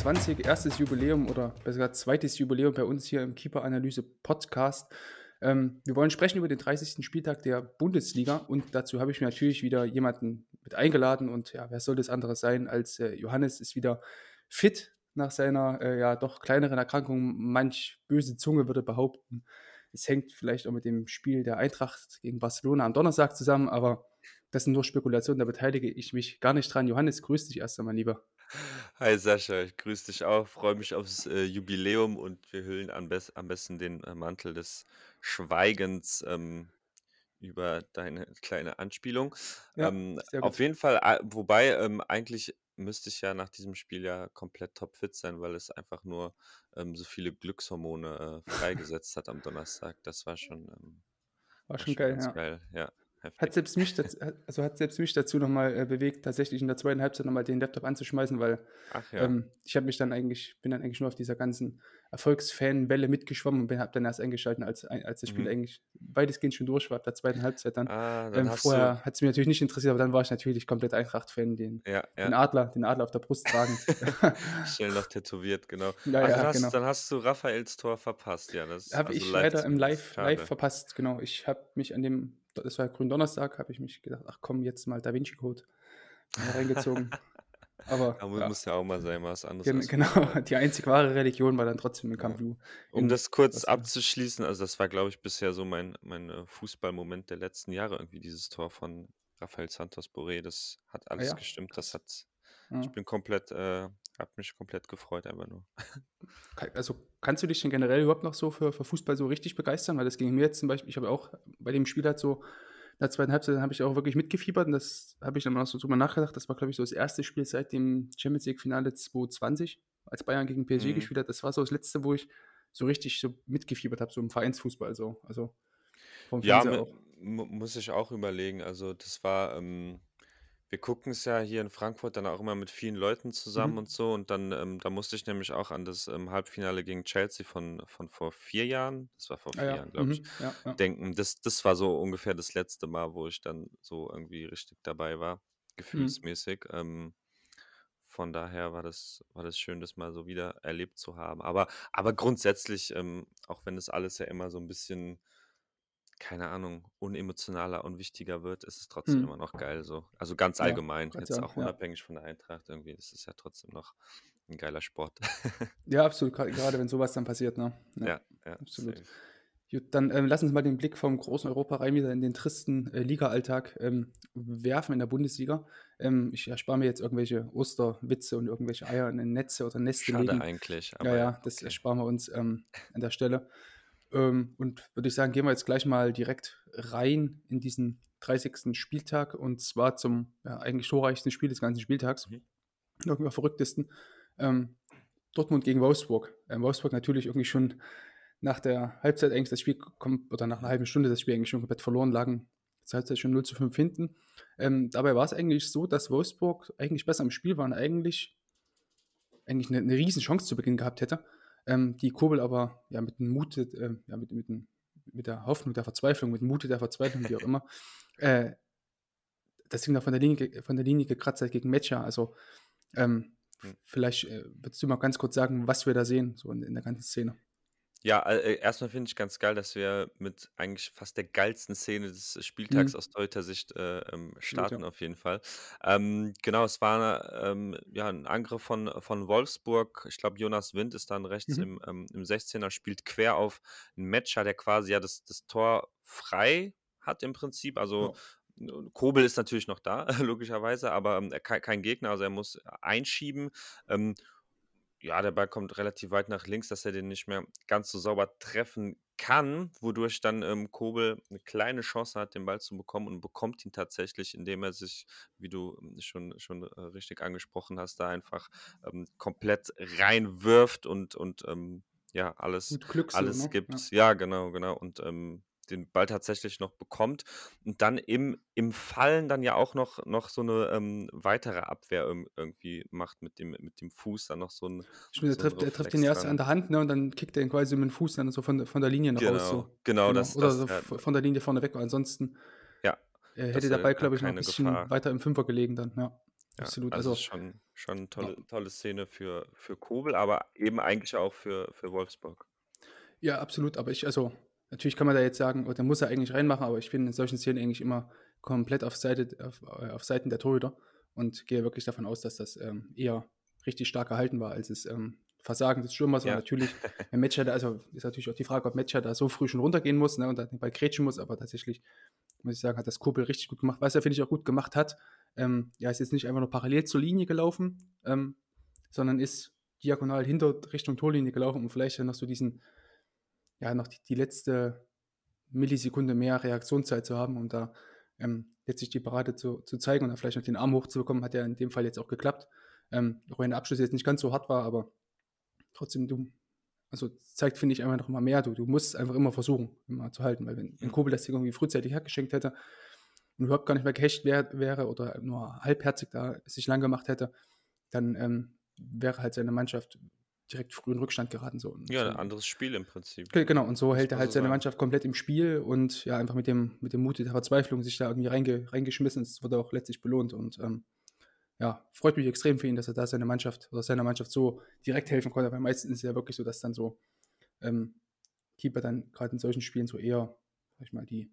Folge 20, erstes Jubiläum oder besser gesagt zweites Jubiläum bei uns hier im Keeper-Analyse Podcast. Ähm, wir wollen sprechen über den 30. Spieltag der Bundesliga und dazu habe ich mir natürlich wieder jemanden mit eingeladen und ja, wer soll das andere sein als äh, Johannes ist wieder fit nach seiner äh, ja doch kleineren Erkrankung. Manch böse Zunge würde behaupten, es hängt vielleicht auch mit dem Spiel der Eintracht gegen Barcelona am Donnerstag zusammen, aber das sind nur Spekulationen, da beteilige ich mich gar nicht dran. Johannes, grüß dich erst einmal lieber. Hi Sascha, ich grüße dich auch, freue mich aufs äh, Jubiläum und wir hüllen am, best am besten den äh, Mantel des Schweigens ähm, über deine kleine Anspielung. Ja, Ähm, sehr auf gut. jeden Fall, a- wobei ähm, eigentlich müsste ich ja nach diesem Spiel ja komplett topfit sein, weil es einfach nur ähm, so viele Glückshormone äh, freigesetzt hat am Donnerstag. Das war schon, ähm, War war schon schon geil, ganz ja. geil, ja, Hat heftig. selbst mich dazu, also hat selbst mich dazu nochmal äh, bewegt, tatsächlich in der zweiten Halbzeit nochmal den Laptop anzuschmeißen, weil ja. ähm, ich habe mich dann eigentlich, bin dann eigentlich nur auf dieser ganzen Erfolgsfan-Welle mitgeschwommen und habe dann erst eingeschaltet, als, als das Spiel Mhm. eigentlich weitestgehend schon durch war, ab der zweiten Halbzeit dann. Ah, dann Ähm, vorher hat es mich natürlich nicht interessiert, aber dann war ich natürlich komplett Eintracht-Fan, den, ja, den ja. Adler, den Adler auf der Brust tragend. Schnell noch tätowiert, genau. ja, Ach, dann hast, genau. dann hast du Raphaels Tor verpasst. Ja, das Habe also ich leid, leider im Live, Live verpasst, genau. Ich habe mich an dem, das war Gründonnerstag, habe ich mich gedacht, ach komm, jetzt mal Da Vinci Code reingezogen. Aber mu- ja, muss ja auch mal sein, was anderes gen genau, Fußball. die einzig wahre Religion war dann trotzdem Ja. Camp Nou Um das kurz abzuschließen, also das war, glaube ich, bisher so mein, mein äh, Fußballmoment der letzten Jahre, irgendwie dieses Tor von Rafael Santos Borré. Das hat Ah alles ja, gestimmt. Das hat, ich Ja. bin komplett, äh, hab mich komplett gefreut, einfach nur. Also kannst du dich denn generell überhaupt noch so für, für Fußball so richtig begeistern? Weil das ging mir jetzt zum Beispiel, ich habe auch bei dem Spiel halt so, in der zweiten Halbzeit habe ich auch wirklich mitgefiebert und das habe ich dann auch so drüber nachgedacht. Das war, glaube ich, so das erste Spiel seit dem Champions League-Finale 2020, als Bayern gegen PSG Mhm. gespielt hat. Das war so das letzte, wo ich so richtig so mitgefiebert habe, so im Vereinsfußball so. Also vom Ja, Fernseher auch. mu- muss ich auch überlegen. Also das war, ähm, wir gucken es ja hier in Frankfurt dann auch immer mit vielen Leuten zusammen Mhm. und so. Und dann, ähm, da musste ich nämlich auch an das ähm, Halbfinale gegen Chelsea von, von vor vier Jahren, das war vor Ah vier ja, Jahren, glaube ich, mhm. ja, ja. denken. Das, das war so ungefähr das letzte Mal, wo ich dann so irgendwie richtig dabei war, Mhm. gefühlsmäßig. Ähm, von daher war das, war das schön, das mal so wieder erlebt zu haben. Aber, aber grundsätzlich, ähm, auch wenn das alles ja immer so ein bisschen keine Ahnung, unemotionaler und wichtiger wird, ist es trotzdem immer Mhm. noch geil so. Also ganz Ja, allgemein, gerade jetzt sagen, auch ja. unabhängig von der Eintracht irgendwie, das ist ja trotzdem noch ein geiler Sport. Ja, absolut, gerade wenn sowas dann passiert, ne? Ja, Ja, ja, absolut. safe. Gut, dann ähm, lass uns mal den Blick vom großen Europa rein wieder in den tristen äh, Liga-Alltag ähm, werfen in der Bundesliga. Ähm, ich erspare mir jetzt irgendwelche Osterwitze und irgendwelche Eier in den Netze oder Neste Schade legen. eigentlich, Ja, aber ja, ja, das okay. ersparen wir uns ähm, an der Stelle. Ähm, und würde ich sagen, gehen wir jetzt gleich mal direkt rein in diesen 30. Spieltag und zwar zum ja, eigentlich torreichsten Spiel des ganzen Spieltags, Mhm. irgendwie verrücktesten. Ähm, Dortmund gegen Wolfsburg. Ähm, Wolfsburg natürlich irgendwie schon nach der Halbzeit eigentlich das Spiel kommt, oder nach einer halben Stunde das Spiel eigentlich schon komplett verloren, lagen zur Halbzeit schon 0 zu 5 hinten. Ähm, dabei war es eigentlich so, dass Wolfsburg eigentlich besser im Spiel war und eigentlich, eigentlich eine, eine riesen Chance zu Beginn gehabt hätte. Ähm, die Kurbel aber ja, mit dem Mut, äh, ja, mit, mit, mit der Hoffnung, der Verzweiflung, mit dem Mute der Verzweiflung, wie auch immer, äh, das Ding da von der Linie, von der Linie gekratzt hat gegen Mecha. Also ähm, Hm. vielleicht äh, würdest du mal ganz kurz sagen, was wir da sehen, so in, in der ganzen Szene. Ja, äh, erstmal finde ich ganz geil, dass wir mit eigentlich fast der geilsten Szene des Spieltags Mhm. aus Torhüter-Sicht äh, ähm, Absolut, starten ja. auf jeden Fall. Ähm, genau, es war ähm, ja ein Angriff von, von Wolfsburg. Ich glaube, Jonas Wind ist dann rechts Mhm. im, ähm, im 16er, spielt quer auf einen Matcher, der quasi ja das, das Tor frei hat im Prinzip. Also Ja. Kobel ist natürlich noch da, logischerweise, aber ähm, er kein, kein Gegner, also er muss einschieben. Ähm, ja, der Ball kommt relativ weit nach links, dass er den nicht mehr ganz so sauber treffen kann, wodurch dann ähm, Kobel eine kleine Chance hat, den Ball zu bekommen und bekommt ihn tatsächlich, indem er sich, wie du ähm, schon, schon äh, richtig angesprochen hast, da einfach ähm, komplett reinwirft und, und ähm, ja, alles, alles ne? Ja. gibt. Ja, genau, genau. Und ähm, den Ball tatsächlich noch bekommt und dann im, im Fallen dann ja auch noch, noch so eine ähm, weitere Abwehr irg- irgendwie macht mit dem, mit dem Fuß, dann noch so ein, Stimmt, er so ein trifft, er trifft ihn erst an der Hand, ne? Und dann kickt er ihn quasi mit dem Fuß dann so von, der- von der Linie raus. Genau, So. genau, Genau. das, Oder das, so ja, von der Linie vorne weg, weil ansonsten ja, äh, hätte der äh, Ball, glaube ich, noch ein bisschen Gefahr. weiter im Fünfer gelegen dann, ja. Ja, absolut. also Also, schon, schon eine ja. tolle, tolle Szene für, für Kobel, aber eben eigentlich auch für, für Wolfsburg. Ja, absolut. Aber ich, also, natürlich kann man da jetzt sagen, oder muss er eigentlich reinmachen, aber ich bin in solchen Szenen eigentlich immer komplett auf, Seite, auf, äh, auf Seiten der Torhüter und gehe wirklich davon aus, dass das ähm, eher richtig stark gehalten war, als es ähm, Versagen des Stürmers war. Ja. Natürlich, wenn Matcher da, also ist natürlich auch die Frage, ob Matcher da so früh schon runtergehen muss ne, und dann den Ball grätschen muss, aber tatsächlich muss ich sagen, hat das Kobel richtig gut gemacht. Was er, finde ich, auch gut gemacht hat, ähm, ja, ist jetzt nicht einfach nur parallel zur Linie gelaufen, ähm, sondern ist diagonal hinter Richtung Torlinie gelaufen, um vielleicht dann noch so diesen, ja, noch die, die letzte Millisekunde mehr Reaktionszeit zu haben, um da ähm, letztlich die Parade zu, zu zeigen und dann vielleicht noch den Arm hochzubekommen, hat ja in dem Fall jetzt auch geklappt. Ähm, auch wenn der Abschluss jetzt nicht ganz so hart war, aber trotzdem, du, also zeigt, finde ich, einfach noch mal mehr. Du, du musst einfach immer versuchen, immer zu halten, weil wenn, wenn Kobel das Ding irgendwie frühzeitig hergeschenkt hätte und überhaupt gar nicht mehr gehecht wär, wäre oder nur halbherzig da sich lang gemacht hätte, dann ähm, wäre halt seine Mannschaft direkt früh in Rückstand geraten. So. Und Ja, so ein anderes Spiel im Prinzip. Ge- Genau, und so Muss hält er halt seine sagen. Mannschaft komplett im Spiel und ja, einfach mit dem, mit dem Mut der Verzweiflung sich da irgendwie reinge, reingeschmissen. Das wurde auch letztlich belohnt und ähm, ja, freut mich extrem für ihn, dass er da seine Mannschaft oder seiner Mannschaft so direkt helfen konnte, weil meistens ist es ja wirklich so, dass dann so ähm, Keeper dann gerade in solchen Spielen so eher, sag ich mal, die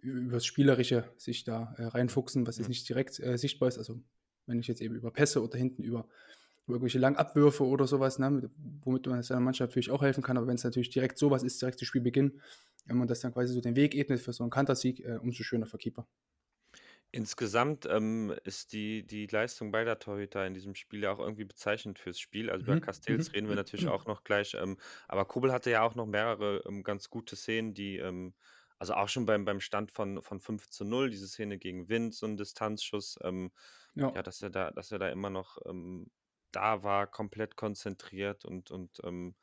über das Spielerische sich da äh, reinfuchsen, was jetzt Mhm. nicht direkt äh, sichtbar ist. Also wenn ich jetzt eben über Pässe oder hinten über, irgendwelche Langabwürfe oder sowas, ne, mit, womit man seiner Mannschaft natürlich auch helfen kann, aber wenn es natürlich direkt sowas ist, direkt zu Spielbeginn, wenn man das dann quasi so den Weg ebnet für so einen Kantersieg, äh, umso schöner für Keeper. Insgesamt ähm, ist die, die Leistung beider Torhüter in diesem Spiel ja auch irgendwie bezeichnend fürs Spiel. Also über Mhm, Castells mhm. reden wir natürlich auch noch gleich. Ähm, aber Kobel hatte ja auch noch mehrere ähm, ganz gute Szenen, die, ähm, also auch schon beim, beim Stand von, von 5 zu 0, diese Szene gegen Wind, so ein Distanzschuss, ähm, Ja, ja, dass er da, dass er da immer noch ähm, da war, komplett konzentriert und, und ähm,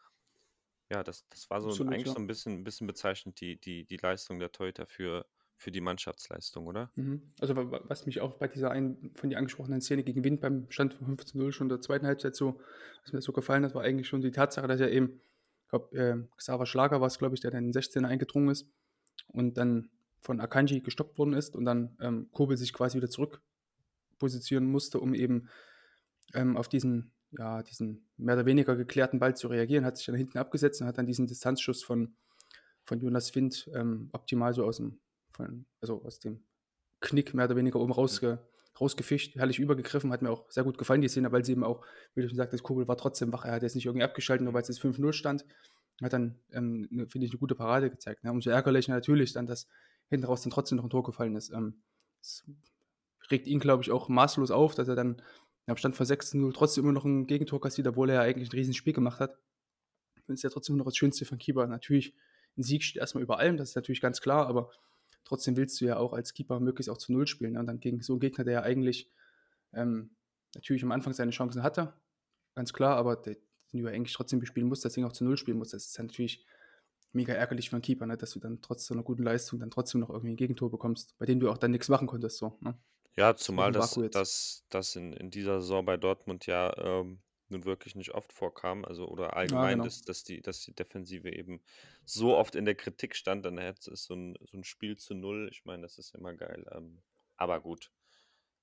ja, das, das war so absolut, eigentlich ja. so ein bisschen, ein bisschen bezeichnend, die, die, die Leistung der Torhüter für, für die Mannschaftsleistung, oder? Mhm. Also wa- wa- was mich auch bei dieser einen von dir angesprochenen Szene gegen Wind beim Stand von 5 zu 0 schon der zweiten Halbzeit so, was mir so gefallen hat, war eigentlich schon die Tatsache, dass er eben, ich glaube, äh, Xaver Schlager war es, glaube ich, der dann in den 16er eingedrungen ist und dann von Akanji gestoppt worden ist und dann ähm, Kobel sich quasi wieder zurück positionieren musste, um eben ähm, auf diesen, ja, diesen mehr oder weniger geklärten Ball zu reagieren, hat sich dann hinten abgesetzt und hat dann diesen Distanzschuss von, von Jonas Wind ähm, optimal so aus dem, von, also aus dem Knick mehr oder weniger oben rausge, rausgefischt, herrlich übergegriffen, hat mir auch sehr gut gefallen, die Szene, weil sie eben auch, wie du schon sagtest, Kobel war trotzdem wach, er hat jetzt nicht irgendwie abgeschaltet, nur weil es jetzt 5-0 stand, hat dann, ähm, ne, finde ich, eine gute Parade gezeigt. Ne? Umso ärgerlicher natürlich dann, dass hinten raus dann trotzdem noch ein Tor gefallen ist. Ähm, es regt ihn, glaube ich, auch maßlos auf, dass er dann am Stand von 6-0 trotzdem immer noch ein Gegentor kassiert, obwohl er ja eigentlich ein Riesenspiel gemacht hat. Das ist ja trotzdem noch das Schönste von Keeper. Natürlich, ein Sieg steht erstmal über allem, das ist natürlich ganz klar, aber trotzdem willst du ja auch als Keeper möglichst auch zu Null spielen. Ne? Und dann gegen so einen Gegner, der ja eigentlich ähm, natürlich am Anfang seine Chancen hatte, ganz klar, aber der, den du ja eigentlich trotzdem bespielen musst, Ding auch zu Null spielen musst. Das ist dann natürlich mega ärgerlich für einen Keeper, ne? dass du dann trotz so einer guten Leistung dann trotzdem noch irgendwie ein Gegentor bekommst, bei dem du auch dann nichts machen konntest. So, ne? Ja, zumal das, Baku jetzt. das, das in, in dieser Saison bei Dortmund ja ähm, nun wirklich nicht oft vorkam. Also oder Ja, allgemein, genau. dass, dass, die, dass die Defensive eben so oft in der Kritik stand, dann hätte es so ein, so ein Spiel zu null. Ich meine, das ist immer geil. Ähm, aber gut,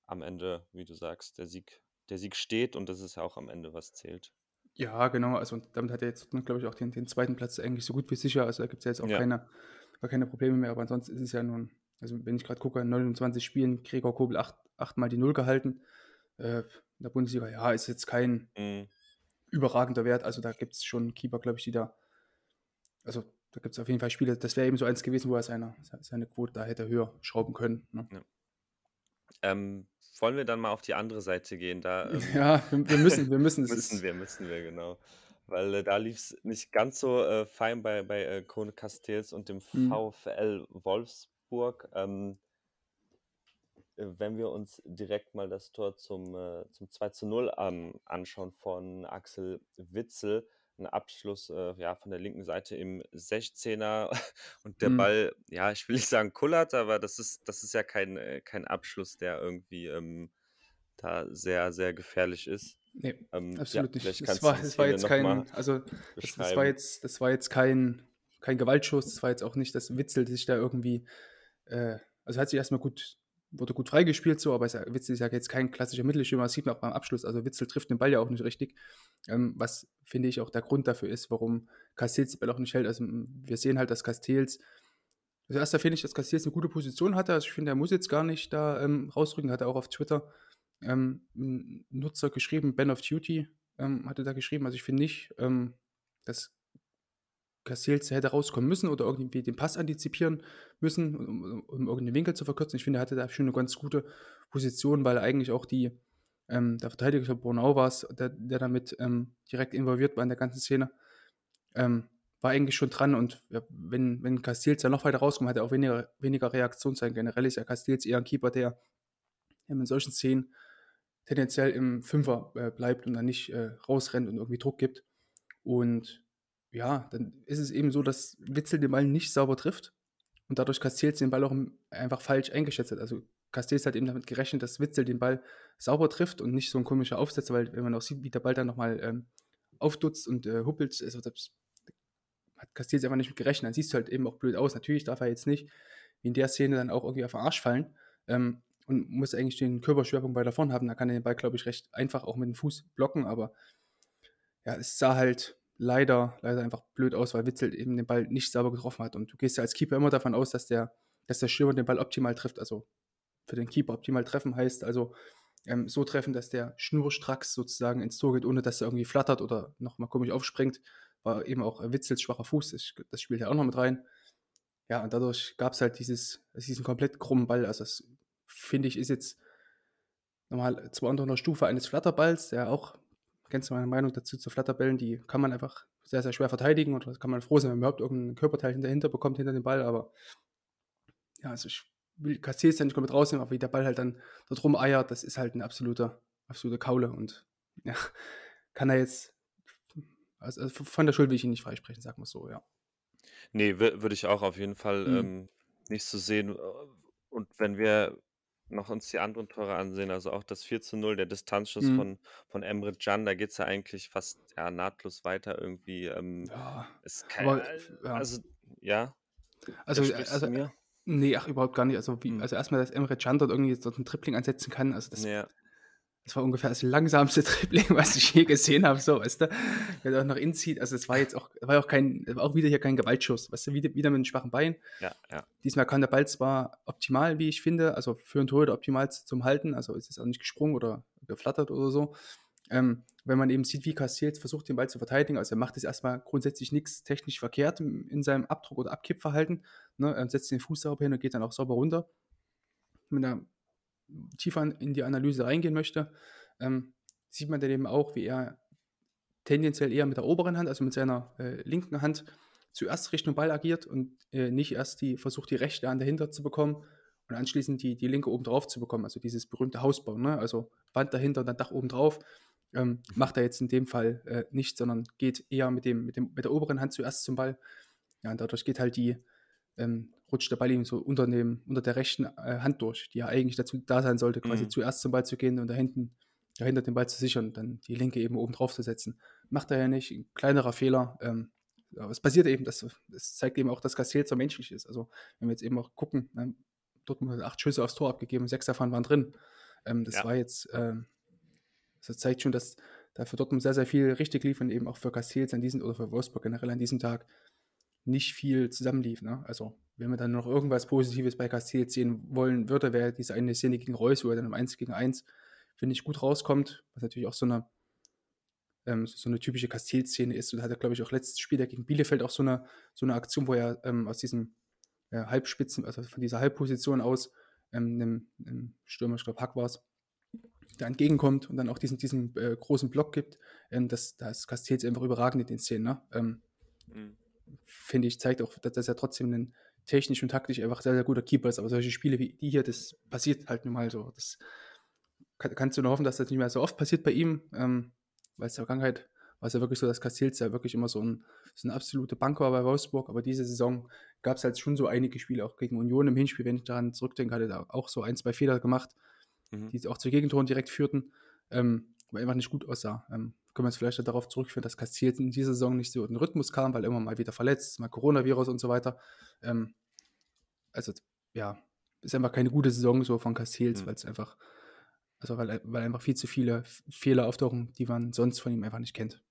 am Ende, wie du sagst, der Sieg, der Sieg steht und das ist ja auch am Ende, was zählt. Ja, genau. Also und damit hat er jetzt, glaube ich, auch den, den zweiten Platz eigentlich so gut wie sicher. Also da gibt es ja jetzt auch Ja. keine, gar keine Probleme mehr. Aber ansonsten ist es ja nun, also wenn ich gerade gucke, in 29 Spielen, Gregor Kobel acht, achtmal die Null gehalten. Äh, in der Bundesliga, ja, ist jetzt kein Mhm. überragender Wert. Also da gibt es schon Keeper, glaube ich, die da, also da gibt es auf jeden Fall Spiele, das wäre eben so eins gewesen, wo er seine, seine Quote da hätte höher schrauben können. Ne? Ähm, wollen wir dann mal auf die andere Seite gehen? Da ähm, Ja, wir, müssen, wir müssen. Es müssen wir, müssen wir, genau. Weil äh, da lief es nicht ganz so äh, fein bei, bei äh, Kone Castells und dem Mhm. VfL Wolfsburg. Ähm, äh, wenn wir uns direkt mal das Tor zum, äh, zum 2 zu 0 ähm, anschauen von Axel Witzel, ein Abschluss äh, ja, von der linken Seite im 16er und der Mhm. Ball, ja, ich will nicht sagen kullert, aber das ist, das ist ja kein, äh, kein Abschluss, der irgendwie ähm, da sehr, sehr gefährlich ist. Nee, Ähm, ja, absolut nicht. vielleicht Das war, das war jetzt kein, also das, das war jetzt, das war jetzt kein, kein Gewaltschuss, das war jetzt auch nicht das Witzel, sich da irgendwie, äh, also hat sich erstmal gut, wurde gut freigespielt, so, aber es, Witzel ist ja jetzt kein klassischer Mittelstürmer, das sieht man auch beim Abschluss. Also Witzel trifft den Ball ja auch nicht richtig, ähm, was finde ich auch der Grund dafür ist, warum Castells den Ball auch nicht hält. Also wir sehen halt, dass Castells, also erst finde ich, dass Castells eine gute Position hatte. Also ich finde, er muss jetzt gar nicht da ähm, rausrücken, hat er auch auf Twitter ähm, Nutzer geschrieben, Ben of Duty ähm, hatte da geschrieben. Also ich finde nicht, ähm, dass Castells hätte rauskommen müssen oder irgendwie den Pass antizipieren müssen, um, um irgendeinen Winkel zu verkürzen. Ich finde, er hatte da schon eine ganz gute Position, weil eigentlich auch die, ähm, der Verteidiger von Bornau war es, der, der damit ähm, direkt involviert war in der ganzen Szene, ähm, war eigentlich schon dran und ja, wenn, wenn Castells ja noch weiter rauskommt, hat er auch weniger, weniger Reaktionszeit. Generell ist ja Castells eher ein Keeper, der in solchen Szenen tendenziell im Fünfer äh, bleibt und dann nicht äh, rausrennt und irgendwie Druck gibt. Und ja, dann ist es eben so, dass Witzel den Ball nicht sauber trifft und dadurch Castells den Ball auch einfach falsch eingeschätzt hat. Also Castells hat eben damit gerechnet, dass Witzel den Ball sauber trifft und nicht so ein komischer Aufsetzer, weil wenn man auch sieht, wie der Ball dann nochmal ähm, aufdutzt und äh, huppelt, also das hat Castells einfach nicht mit gerechnet. Dann siehst du halt eben auch blöd aus. Natürlich darf er jetzt nicht in der Szene dann auch irgendwie auf den Arsch fallen ähm, und muss eigentlich den Körperschwerpunkt weiter vorn haben. Da kann er den Ball, glaube ich, recht einfach auch mit dem Fuß blocken, aber ja, es sah halt leider, leider einfach blöd aus, weil Witzel eben den Ball nicht sauber getroffen hat. Und du gehst ja als Keeper immer davon aus, dass der, dass der Stürmer den Ball optimal trifft. Also für den Keeper optimal treffen heißt also ähm, so treffen, dass der schnurstracks sozusagen ins Tor geht, ohne dass er irgendwie flattert oder nochmal komisch aufspringt. War eben auch Witzels schwacher Fuß, das, das spielt ja auch noch mit rein. Ja, und dadurch gab es halt dieses, diesen komplett krummen Ball. Also das finde ich ist jetzt nochmal zwar unter einer Stufe eines Flatterballs, der auch kennst du meine Meinung dazu zu Flatterbällen, die kann man einfach sehr, sehr schwer verteidigen oder kann man froh sein, wenn man überhaupt irgendein Körperteil dahinter bekommt, hinter dem Ball, aber ja, also ich will Castells ja nicht komplett rausnehmen, aber wie der Ball halt dann dort rumeiert, das ist halt eine absolute, absolute Kaule und ja, kann er jetzt, also, also von der Schuld will ich ihn nicht freisprechen, sagen wir so, ja. Nee, würde ich auch auf jeden Fall mhm. ähm, nicht so sehen. Und wenn wir noch uns die anderen Tore ansehen, also auch das 4 zu 0, der Distanzschuss Mhm. von, von Emre Can, da geht es ja eigentlich fast ja, nahtlos weiter irgendwie. Ähm, Ja, ist kein, aber ja. also ja, Also, also, mir? nee, ach, überhaupt gar nicht. Also, wie, hm. also erstmal, dass Emre Can dort irgendwie dort ein Tripling ansetzen kann, also das Ja. Das war ungefähr das langsamste Dribbling, was ich je gesehen habe, so, weißt du? Wenn er auch noch inzieht, also es war jetzt auch, war auch kein, war auch wieder hier kein Gewaltschuss, weißt du, wieder, wieder mit einem schwachen Bein. Ja, ja. Diesmal kann der Ball zwar optimal, wie ich finde, also für einen Torhüter optimal zum Halten, also ist es auch nicht gesprungen oder geflattert oder so. Ähm, wenn man eben sieht, wie Castells versucht, den Ball zu verteidigen, also er macht jetzt erstmal grundsätzlich nichts technisch verkehrt in seinem Abdruck- oder Abkippverhalten, ne? er setzt den Fuß sauber hin und geht dann auch sauber runter. Mit einer tiefer in die Analyse reingehen möchte, ähm, sieht man dann eben auch, wie er tendenziell eher mit der oberen Hand, also mit seiner äh, linken Hand, zuerst Richtung Ball agiert und äh, nicht erst die versucht, die rechte Hand dahinter zu bekommen und anschließend die, die linke oben drauf zu bekommen. Also dieses berühmte Hausbau, ne? also Wand dahinter und dann Dach oben drauf. Ähm, macht er jetzt in dem Fall äh, nicht, sondern geht eher mit, dem, mit, dem, mit der oberen Hand zuerst zum Ball. Ja, und dadurch geht halt die, ähm, rutscht der Ball ihm so unter, dem, unter der rechten äh, Hand durch, die ja eigentlich dazu da sein sollte, quasi mhm. zuerst zum Ball zu gehen und da hinten dahinter den Ball zu sichern und dann die linke eben oben drauf zu setzen. Macht er ja nicht, ein kleinerer Fehler. Ähm, aber es passiert eben, das, das zeigt eben auch, dass Castells so menschlich ist. Also, wenn wir jetzt eben auch gucken, ne, Dortmund hat acht Schüsse aufs Tor abgegeben, sechs davon waren drin. Ähm, das ja. war jetzt, ähm, das zeigt schon, dass da für Dortmund sehr, sehr viel richtig lief und eben auch für Castells an diesem oder für Wolfsburg generell an diesem Tag nicht viel zusammenlief. Ne? Also, wenn man dann noch irgendwas Positives bei Castells sehen wollen würde, wäre diese eine Szene gegen Reus, wo er dann im 1 gegen 1, finde ich, gut rauskommt, was natürlich auch so eine, ähm, so eine typische Castells-Szene ist. Und da hat er, glaube ich, auch letztes Spiel gegen Bielefeld auch so eine, so eine Aktion, wo er ähm, aus diesem äh, Halbspitzen, also von dieser Halbposition aus, ähm, einem, einem Stürmer, ich glaube, Hack war es, der entgegenkommt und dann auch diesen, diesen äh, großen Block gibt. Ähm, das, da ist Castells einfach überragend in den Szenen. Ne? Ähm, mhm finde ich, zeigt auch, dass, dass er trotzdem ein technisch und taktisch einfach sehr, sehr guter Keeper ist. Aber solche Spiele wie die hier, das passiert halt nun mal so. Das kann, kannst du nur hoffen, dass das nicht mehr so oft passiert bei ihm, ähm, weil es in der Vergangenheit war es ja wirklich so, dass Castells ja wirklich immer so ein, so eine absolute Bank war bei Wolfsburg. Aber diese Saison gab es halt schon so einige Spiele, auch gegen Union im Hinspiel, wenn ich daran zurückdenke, hatte er auch so ein, zwei Fehler gemacht, mhm. die auch zu Gegentoren direkt führten, ähm, weil einfach nicht gut aussah. Ähm, können wir es vielleicht darauf zurückführen, dass Castells in dieser Saison nicht so in den Rhythmus kam, weil immer mal wieder verletzt, mal Coronavirus und so weiter. Ähm, also, ja, ist einfach keine gute Saison so von Castells, Mhm. weil es einfach, also weil, weil einfach viel zu viele Fehler auftauchen, die man sonst von ihm einfach nicht kennt.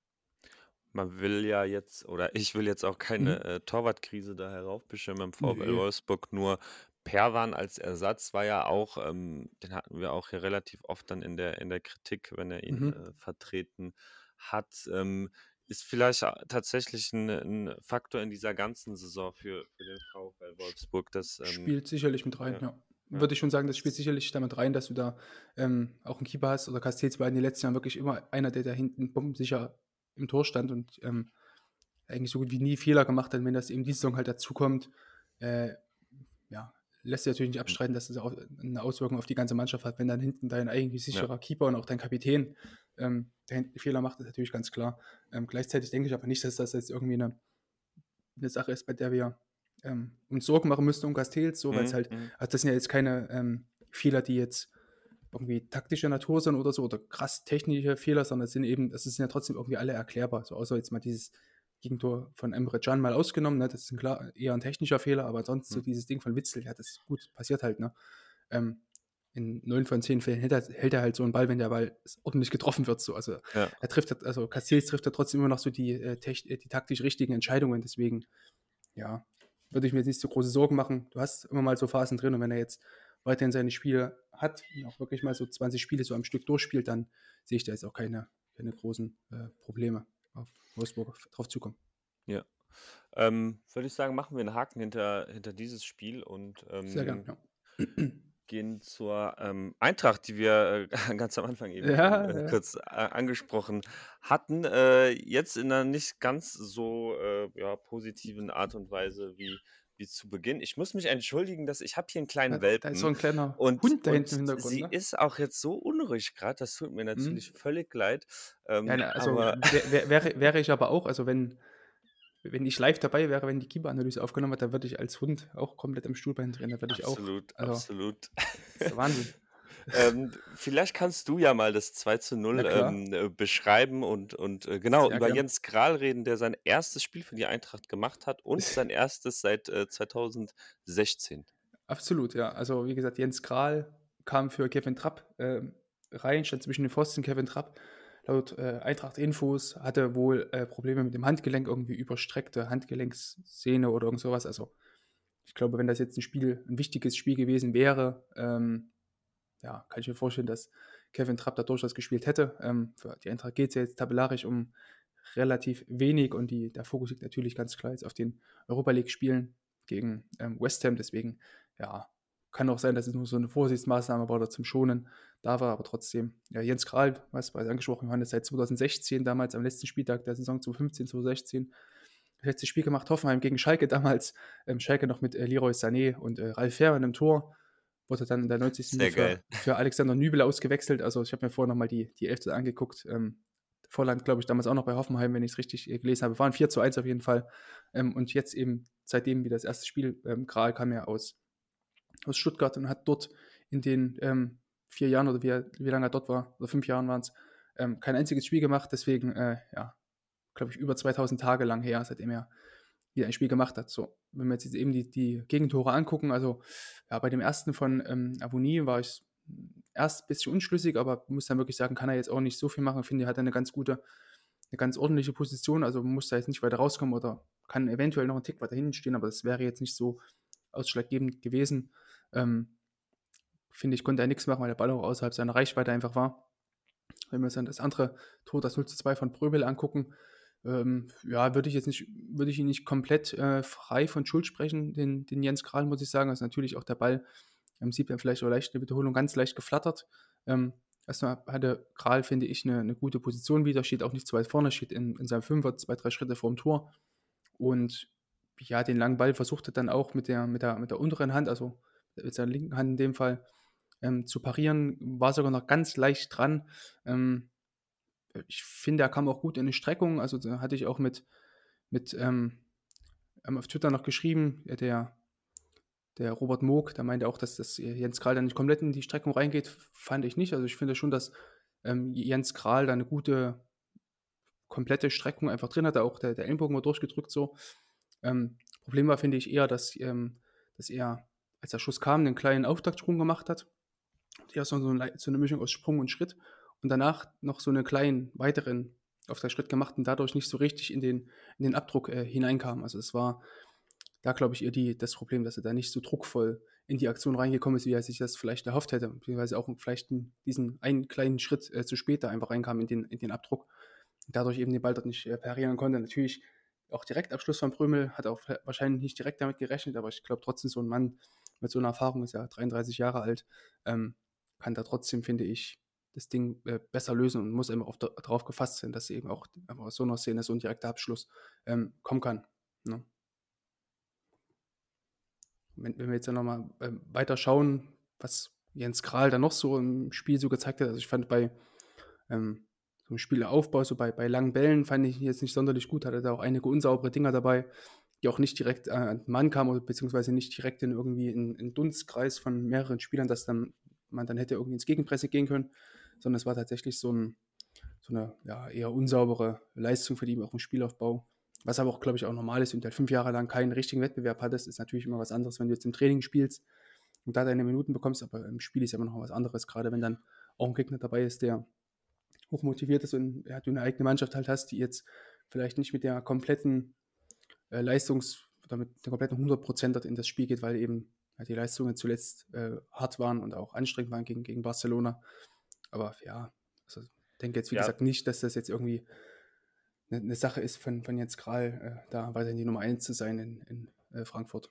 Man will ja jetzt oder ich will jetzt auch keine, äh, Torwartkrise da heraufbeschwören beim VfL Nö. Wolfsburg, nur Perwan als Ersatz war ja auch ähm, den hatten wir auch hier relativ oft dann in der in der Kritik, wenn er ihn, Mhm. äh, vertreten hat. Ähm, ist vielleicht a tatsächlich ein 'n Faktor in dieser ganzen Saison für für den VfL Wolfsburg, dass, ähm Spielt sicherlich mit rein, ja, ja. ja. Würde ich schon sagen, das spielt sicherlich damit rein, dass du da ähm, auch einen Keeper hast. Oder Castells war in den letzten Jahren wirklich immer einer, der da hinten bombensicher im Tor stand und ähm, eigentlich so gut wie nie Fehler gemacht hat. Wenn das eben diese Saison halt dazukommt, äh, ja, lässt sich natürlich nicht Mhm. abstreiten, dass das auch eine Auswirkung auf die ganze Mannschaft hat. Wenn dann hinten dein eigentlich Ja. sicherer Keeper und auch dein Kapitän ähm, Fehler macht, ist natürlich ganz klar. Ähm, gleichzeitig denke ich aber nicht, dass das jetzt irgendwie eine, eine Sache ist, bei der wir ähm, uns Sorgen machen müssten um Castells, so, weil es Mhm, halt, mhm. also das sind ja jetzt keine ähm, Fehler, die jetzt irgendwie taktischer Natur sind oder so oder krass technische Fehler, sondern es sind eben, das sind ja trotzdem irgendwie alle erklärbar. So außer jetzt mal dieses Gegentor von Emre Can mal ausgenommen, ne? Das ist ein klar eher ein technischer Fehler, aber sonst so Mhm. dieses Ding von Witzel, ja, das ist gut, passiert halt, ne? Ähm, in neun von zehn Fällen hält er, hält er halt so einen Ball, wenn der Ball ordentlich getroffen wird. So. Also Ja. er trifft, also Castells trifft er trotzdem immer noch so die, äh, äh, die taktisch richtigen Entscheidungen. Deswegen, ja, würde ich mir jetzt nicht so große Sorgen machen. Du hast immer mal so Phasen drin und wenn er jetzt weiterhin seine Spiele hat und auch wirklich mal so 20 Spiele so am Stück durchspielt, dann sehe ich da jetzt auch keine, keine großen äh, Probleme auf Wolfsburg drauf zukommen. Ja. Ähm, würde ich sagen, machen wir einen Haken hinter hinter dieses Spiel und, Sehr gern, ähm, ja. gehen zur, ähm, Eintracht, die wir, äh, ganz am Anfang eben Ja, äh, ja. kurz a angesprochen hatten. Äh, jetzt in einer nicht ganz so, äh, ja, positiven Art und Weise wie wie zu Beginn. Ich muss mich entschuldigen, dass ich habe hier einen kleinen Da, da ist so Welpen ein kleiner und Hund da hinten im Hintergrund, sie ne? ist auch jetzt so unruhig grad, das tut mir natürlich Mhm. völlig leid. Ja, Ähm, ne, also aber wär, wär, wäre, wäre ich aber auch, also wenn, wenn ich live dabei wäre, wenn die Keeper-Analyse aufgenommen hat, dann würde ich als Hund auch komplett im Stuhlbein drehen. Da würde ich auch, absolut, also, absolut. das ist Wahnsinn. Ähm, vielleicht kannst du ja mal das 2 zu Na 0 klar, ähm, äh, beschreiben und und, äh, genau, sehr über gern. Jens Grahl reden, der sein erstes Spiel für die Eintracht gemacht hat und sein erstes seit, äh, 2016. Absolut, ja. Also wie gesagt, Jens Kral kam für Kevin Trapp ähm, rein, stand zwischen den Pfosten. Kevin Trapp, laut äh, Eintracht-Infos, hatte wohl äh, Probleme mit dem Handgelenk, irgendwie überstreckte Handgelenkssehne oder irgend sowas. Also ich glaube, wenn das jetzt ein Spiel, ein wichtiges Spiel gewesen wäre, ähm, ja, kann ich mir vorstellen, dass Kevin Trapp da durchaus gespielt hätte. Ähm, für die Eintracht geht es ja jetzt tabellarisch um relativ wenig und die, der Fokus liegt natürlich ganz klar jetzt auf den Europa League-Spielen gegen ähm, West Ham. Deswegen, ja, kann auch sein, dass es nur so eine Vorsichtsmaßnahme war oder zum Schonen da war, aber trotzdem, ja, Jens Kral, was bereits angesprochen, Johannes, seit 2016 damals am letzten Spieltag der Saison 2015, 2016 das letzte Spiel gemacht, Hoffenheim gegen Schalke damals. Ähm, Schalke noch mit äh, Leroy Sané und äh, Ralf Fährmann im Tor. Wurde dann in der 90. Sehr für, geil. für Alexander Nübel ausgewechselt. Also ich habe mir vorher nochmal die, die Elfte angeguckt. Ähm, Vorland, glaube ich, damals auch noch bei Hoffenheim, wenn ich es richtig äh, gelesen habe. Waren 4 zu 1 auf jeden Fall. Ähm, und jetzt eben, seitdem wie das erste Spiel, ähm, Kral kam ja aus, aus Stuttgart und hat dort in den ähm, vier Jahren oder wie, er- wie lange er dort war, oder fünf Jahren waren es, ähm, kein einziges Spiel gemacht. Deswegen, äh, ja, glaube ich, über 2000 Tage lang her, seitdem er hier ein Spiel gemacht hat. So, wenn wir jetzt eben die, die Gegentore angucken, also ja, bei dem ersten von ähm, Avonie war ich erst ein bisschen unschlüssig, aber muss dann wirklich sagen, kann er jetzt auch nicht so viel machen. Ich finde, er hat eine ganz gute, eine ganz ordentliche Position, also muss da jetzt nicht weiter rauskommen oder kann eventuell noch einen Tick weiter hinten stehen, aber das wäre jetzt nicht so ausschlaggebend gewesen. Ähm, finde ich, konnte er nichts machen, weil der Ball auch außerhalb seiner Reichweite einfach war. Wenn wir uns dann das andere Tor, das 0 zu 2 von Pröbel angucken, ähm, ja, würde ich jetzt nicht, würde ich ihn nicht komplett äh, frei von Schuld sprechen, den, den Jens Kral, muss ich sagen. Also natürlich auch der Ball, ähm, sieht man vielleicht auch leicht in der Wiederholung ganz leicht geflattert. Ähm, erstmal hatte Kral, finde ich, eine, eine gute Position wieder, steht auch nicht zu weit vorne, steht in, in seinem Fünfer, zwei, drei Schritte vorm Tor. Und ja, den langen Ball versuchte dann auch mit der, mit der, mit der unteren Hand, also mit seiner linken Hand in dem Fall, ähm, zu parieren, war sogar noch ganz leicht dran. Ähm, ich finde, er kam auch gut in die Streckung. Also da hatte ich auch mit, mit ähm, ähm, auf Twitter noch geschrieben, der, der Robert Moog, der meinte auch, dass das Jens Kral dann nicht komplett in die Streckung reingeht, fand ich nicht. Also ich finde schon, dass ähm, Jens Kral da eine gute, komplette Streckung einfach drin hatte. Auch der, der Ellenbogen war durchgedrückt so. Ähm, Problem war, finde ich, eher, dass, ähm, dass er als der Schuss kam, einen kleinen Auftaktsprung gemacht hat. So, eine, so eine Mischung aus Sprung und Schritt. Und danach noch so einen kleinen weiteren Auftaktsschritt gemacht und dadurch nicht so richtig in den, in den Abdruck äh, hineinkam. Also es war da, glaube ich, eher die, das Problem, dass er da nicht so druckvoll in die Aktion reingekommen ist, wie er sich das vielleicht erhofft hätte, beziehungsweise auch vielleicht diesen einen kleinen Schritt äh, zu später einfach reinkam in den, in den Abdruck und dadurch eben den Ball dort nicht äh, parieren konnte. Natürlich auch Direktabschluss von Prömel hat auch wahrscheinlich nicht direkt damit gerechnet, aber ich glaube trotzdem, so ein Mann mit so einer Erfahrung ist ja 33 Jahre alt, ähm, kann da trotzdem, finde ich, das Ding äh, besser lösen und muss immer darauf gefasst sein, dass eben auch aus so einer Szene so ein direkter Abschluss ähm, kommen kann. Ne? Wenn, wenn, wir jetzt ja nochmal äh, weiter schauen, was Jens Kral da noch so im Spiel so gezeigt hat, also ich fand bei ähm, so einem Spielaufbau, so bei, bei langen Bällen, fand ich jetzt nicht sonderlich gut. Hatte da auch einige unsaubere Dinger dabei, die auch nicht direkt äh, an den Mann kamen, oder beziehungsweise nicht direkt in irgendwie einen Dunstkreis von mehreren Spielern, dass dann man dann hätte irgendwie ins Gegenpresse gehen können, sondern es war tatsächlich so, ein, so eine ja, eher unsaubere Leistung für die auch im Spielaufbau. Was aber auch, glaube ich, auch normal ist, wenn du halt fünf Jahre lang keinen richtigen Wettbewerb hattest, ist natürlich immer was anderes, wenn du jetzt im Training spielst und da deine Minuten bekommst, aber im Spiel ist ja immer noch was anderes, gerade wenn dann auch ein Gegner dabei ist, der hochmotiviert ist und ja, du eine eigene Mannschaft halt hast, die jetzt vielleicht nicht mit der kompletten äh, Leistungs- oder mit der kompletten 100% in das Spiel geht, weil eben ja, die Leistungen zuletzt äh, hart waren und auch anstrengend waren gegen, gegen Barcelona. Aber ja, also ich denke jetzt, wie ja. gesagt, nicht, dass das jetzt irgendwie eine, eine Sache ist von, von Jens Kral, äh, da weiterhin die Nummer 1 zu sein in, in äh, Frankfurt.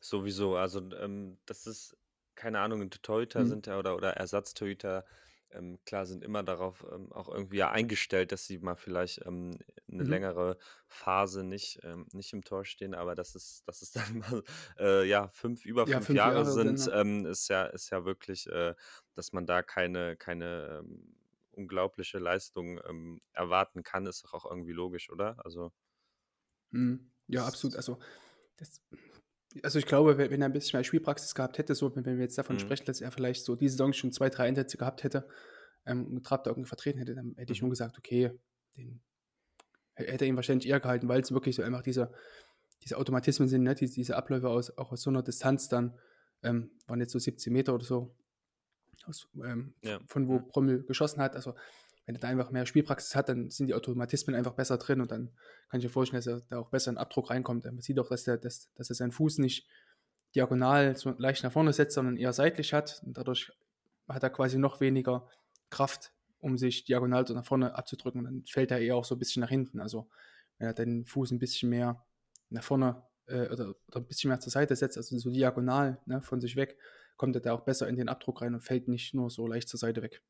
Sowieso, also ähm, das ist, keine Ahnung, Torhüter mhm. sind ja oder, oder Ersatztorhüter ähm, klar sind immer darauf ähm, auch irgendwie ja eingestellt, dass sie mal vielleicht ähm, eine Mhm. längere Phase nicht, ähm, nicht im Tor stehen, aber dass es, dass es dann mal äh, ja fünf, über Ja, fünf fünf Jahre Jahre sind, ähm, ist ja, ist ja wirklich, äh, dass man da keine, keine ähm, unglaubliche Leistung erwarten kann, ist doch auch irgendwie logisch, oder? Also Mhm. Ja, absolut. Also, das, also ich glaube, wenn er ein bisschen mehr Spielpraxis gehabt hätte, so wenn wir jetzt davon mhm. sprechen, dass er vielleicht so diese Saison schon zwei, drei Einsätze gehabt hätte ähm, und Trapp da irgendwie vertreten hätte, dann hätte ich mhm. nur gesagt, okay, den hätte er ihn wahrscheinlich eher gehalten, weil es wirklich so einfach diese, diese Automatismen sind, ne? diese, diese Abläufe aus, auch aus so einer Distanz dann, ähm, waren jetzt so 17 Meter oder so, aus, ähm, ja. von wo Prommel geschossen hat. Also wenn er da einfach mehr Spielpraxis hat, dann sind die Automatismen einfach besser drin und dann kann ich mir vorstellen, dass er da auch besser in Abdruck reinkommt. Man sieht auch, dass, der, dass, dass er seinen Fuß nicht diagonal so leicht nach vorne setzt, sondern eher seitlich hat. Und dadurch hat er quasi noch weniger Kraft, um sich diagonal so nach vorne abzudrücken. Dann fällt er eher auch so ein bisschen nach hinten. Also wenn er den Fuß ein bisschen mehr nach vorne äh, oder, oder, ein bisschen mehr zur Seite setzt, also so diagonal ne, von sich weg, kommt er da auch besser in den Abdruck rein und fällt nicht nur so leicht zur Seite weg.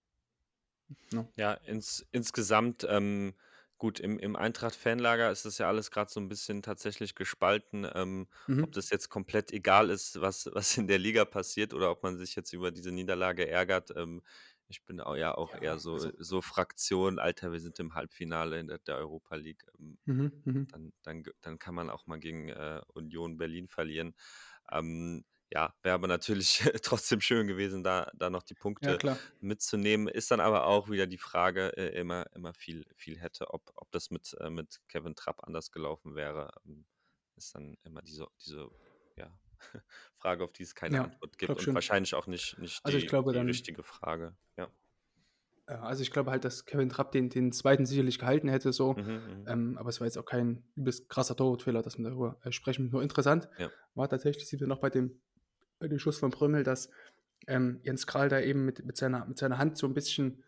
Ja, ja ins, insgesamt, ähm, gut, im, im Eintracht-Fanlager ist das ja alles gerade so ein bisschen tatsächlich gespalten, ähm, mhm. ob das jetzt komplett egal ist, was, was in der Liga passiert oder ob man sich jetzt über diese Niederlage ärgert. Ähm, ich bin auch, ja auch ja, eher so, also, so Fraktion, Alter, wir sind im Halbfinale in der, der Europa League. Ähm, mhm, mhm. dann, dann, dann kann man auch mal gegen äh, Union Berlin verlieren. Ähm, ja, wäre aber natürlich trotzdem schön gewesen, da, da noch die Punkte ja, mitzunehmen. Ist dann aber auch wieder die Frage, äh, immer, immer viel, viel hätte, ob, ob das mit, äh, mit Kevin Trapp anders gelaufen wäre. Ähm, ist dann immer diese, diese ja, Frage, auf die es keine ja, Antwort gibt und wahrscheinlich auch nicht, nicht also die, glaube, die dann, richtige Frage. Ja. Also ich glaube halt, dass Kevin Trapp den, den zweiten sicherlich gehalten hätte, so. Mhm, mhm. ähm, aber es war jetzt auch kein übelst krasser Torwartfehler, dass wir darüber äh, sprechen. Nur interessant ja. war tatsächlich, sind wir noch bei dem bei dem Schuss von Prömmel, dass ähm, Jens Kral da eben mit, mit, seiner, mit seiner Hand so ein bisschen,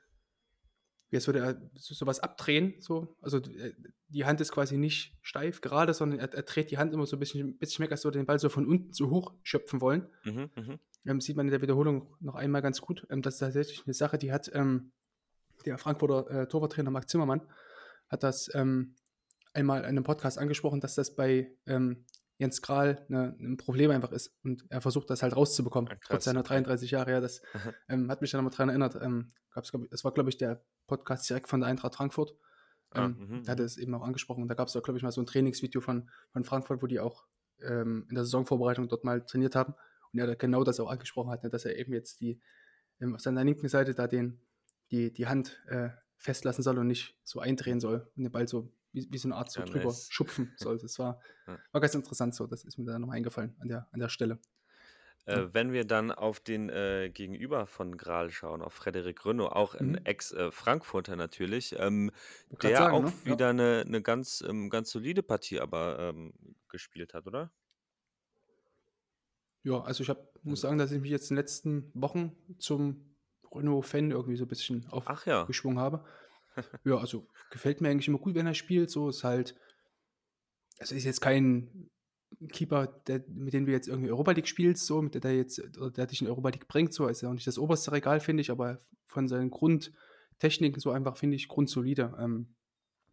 wie als würde er so, sowas abdrehen. So. Also äh, die Hand ist quasi nicht steif gerade, sondern er, er dreht die Hand immer so ein bisschen, ein bisschen weg, als würde er den Ball so von unten so hoch schöpfen wollen. Mhm, mh. ähm, sieht man in der Wiederholung noch einmal ganz gut. Ähm, das ist tatsächlich eine Sache, die hat ähm, der Frankfurter äh, Torwarttrainer Marc Zimmermann hat das ähm, einmal in einem Podcast angesprochen, dass das bei ähm, Jens Kral ne, ein Problem einfach ist. Und er versucht das halt rauszubekommen, ja, trotz seiner 33 Jahre. Ja, das ähm, hat mich dann nochmal daran erinnert. Ähm, das war, glaube ich, der Podcast direkt von der Eintracht Frankfurt. Ah, ähm, ah, da hat er es eben auch angesprochen. Da gab es, glaube ich, mal so ein Trainingsvideo von, von Frankfurt, wo die auch ähm, in der Saisonvorbereitung dort mal trainiert haben. Und er hat genau das auch angesprochen hat, ne, dass er eben jetzt die ähm, auf seiner linken Seite da den, die, die Hand äh, festlassen soll und nicht so eindrehen soll und den Ball so wie, wie so eine Art so ja, drüber nice. schupfen soll. Das war, war ganz interessant so. Das ist mir da nochmal eingefallen an der, an der Stelle. Äh, wenn wir dann auf den äh, Gegenüber von Gral schauen, auf Frederik Renaud, auch ein Mhm. Ex-Frankfurter natürlich, ähm, der sagen, auch ne? Wieder eine, eine ganz, ähm, ganz solide Partie aber ähm, gespielt hat, oder? Ja, also ich habe, muss Also, sagen, dass ich mich jetzt in den letzten Wochen zum Renault-Fan irgendwie so ein bisschen ach ja. aufgeschwungen habe. Ja, also gefällt mir eigentlich immer gut, wenn er spielt. So ist halt, also ist jetzt kein Keeper, der, mit dem du jetzt irgendwie Europa League spielst, so, mit der der jetzt, der dich in Europa League bringt, so, ist ja auch nicht das oberste Regal, finde ich, aber von seinen Grundtechniken so einfach, finde ich, grundsolide. Ähm,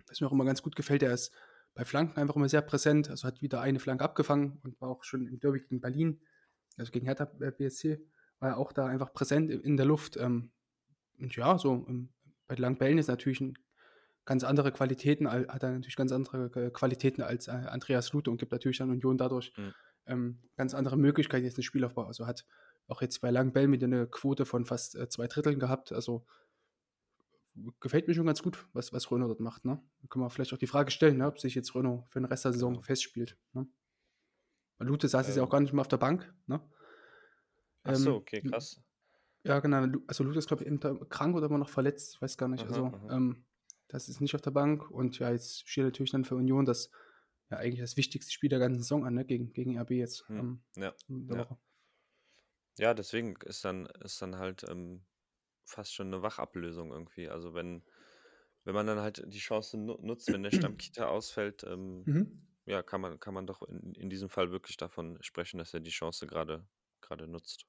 was mir auch immer ganz gut gefällt, er ist bei Flanken einfach immer sehr präsent, also hat wieder eine Flanke abgefangen und war auch schon im Derby gegen Berlin, also gegen Hertha BSC, war er auch da einfach präsent in der Luft. Ähm, und ja, so ähm, bei langen Bällen ist natürlich ein ganz andere Qualitäten, al- hat er natürlich ganz andere äh, Qualitäten als äh, Andreas Lute und gibt natürlich an Union dadurch Mhm. ähm, ganz andere Möglichkeiten jetzt im Spielaufbau. Also hat auch jetzt bei langen Bällen mit eine Quote von fast äh, zwei Dritteln gehabt. Also gefällt mir schon ganz gut, was, was Renault dort macht. Ne? Da können wir vielleicht auch die Frage stellen, ne, ob sich jetzt Renault für den Rest der Saison Genau. festspielt. Ne? Lute saß jetzt ja auch Ähm, gar nicht mehr auf der Bank. Ne? ach so, Ähm, okay, krass. Ja, genau. Also ist, glaube ich, entweder krank oder immer noch verletzt. Ich weiß gar nicht. Aha, Also aha. ähm, das ist nicht auf der Bank. Und ja, jetzt steht natürlich dann für Union das ja eigentlich das wichtigste Spiel der ganzen Saison an, ne? gegen, gegen RB jetzt Hm. ähm, Ja, ja. Ja, deswegen ist dann, ist dann halt ähm, fast schon eine Wachablösung irgendwie. Also wenn, wenn man dann halt die Chance nu nutzt, wenn der Stammkeeper ausfällt, ähm, Mhm. ja, kann man, kann man doch in, in diesem Fall wirklich davon sprechen, dass er die Chance gerade gerade nutzt.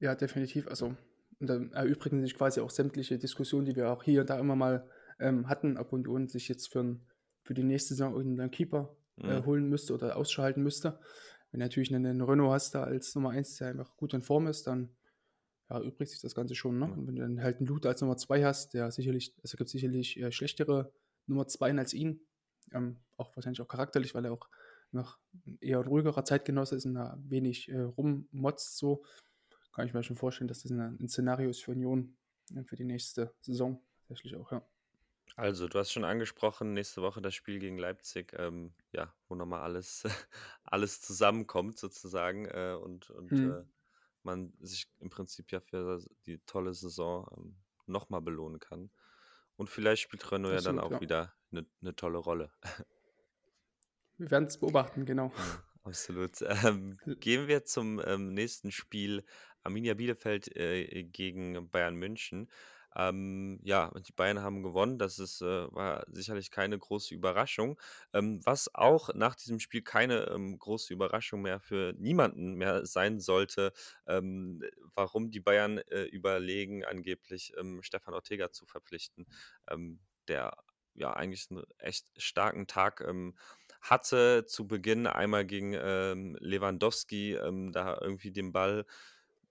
Ja, definitiv. Also, und dann erübrigen sich quasi auch sämtliche Diskussionen, die wir auch hier und da immer mal ähm, hatten, ob Union sich jetzt für, ein, für die nächste Saison irgendeinen Keeper äh, Mhm. holen müsste oder ausschalten müsste. Wenn du natürlich einen, Renault hast, da als Nummer 1, der einfach gut in Form ist, dann ja, erübrigt sich das Ganze schon. Ne? Und wenn du dann halt einen Lute als Nummer 2 hast, der sicherlich, also gibt sicherlich äh, schlechtere Nummer 2 als ihn. Ähm, auch wahrscheinlich auch charakterlich, weil er auch noch eher ruhigerer Zeitgenosse ist und da wenig äh, rummotzt so kann ich mir schon vorstellen, dass das ein, Szenario ist für Union äh, für die nächste Saison. Tatsächlich auch, ja. Also, du hast schon angesprochen, nächste Woche das Spiel gegen Leipzig, ähm, ja, wo nochmal alles, alles zusammenkommt sozusagen äh, und, und Hm. äh, man sich im Prinzip ja für die tolle Saison ähm, nochmal belohnen kann. Und vielleicht spielt Renault ja dann Absolut, auch ja. wieder eine eine tolle Rolle. Wir werden es beobachten, genau. Absolut. Ähm, gehen wir zum ähm, nächsten Spiel. Arminia Bielefeld äh, gegen Bayern München. Ähm, ja, die Bayern haben gewonnen. Das ist, äh, war sicherlich keine große Überraschung. Ähm, was auch nach diesem Spiel keine ähm, große Überraschung mehr für niemanden mehr sein sollte, ähm, warum die Bayern äh, überlegen, angeblich ähm, Stefan Ortega zu verpflichten, ähm, der ja eigentlich einen echt starken Tag hatte zu Beginn einmal gegen Lewandowski, da irgendwie den Ball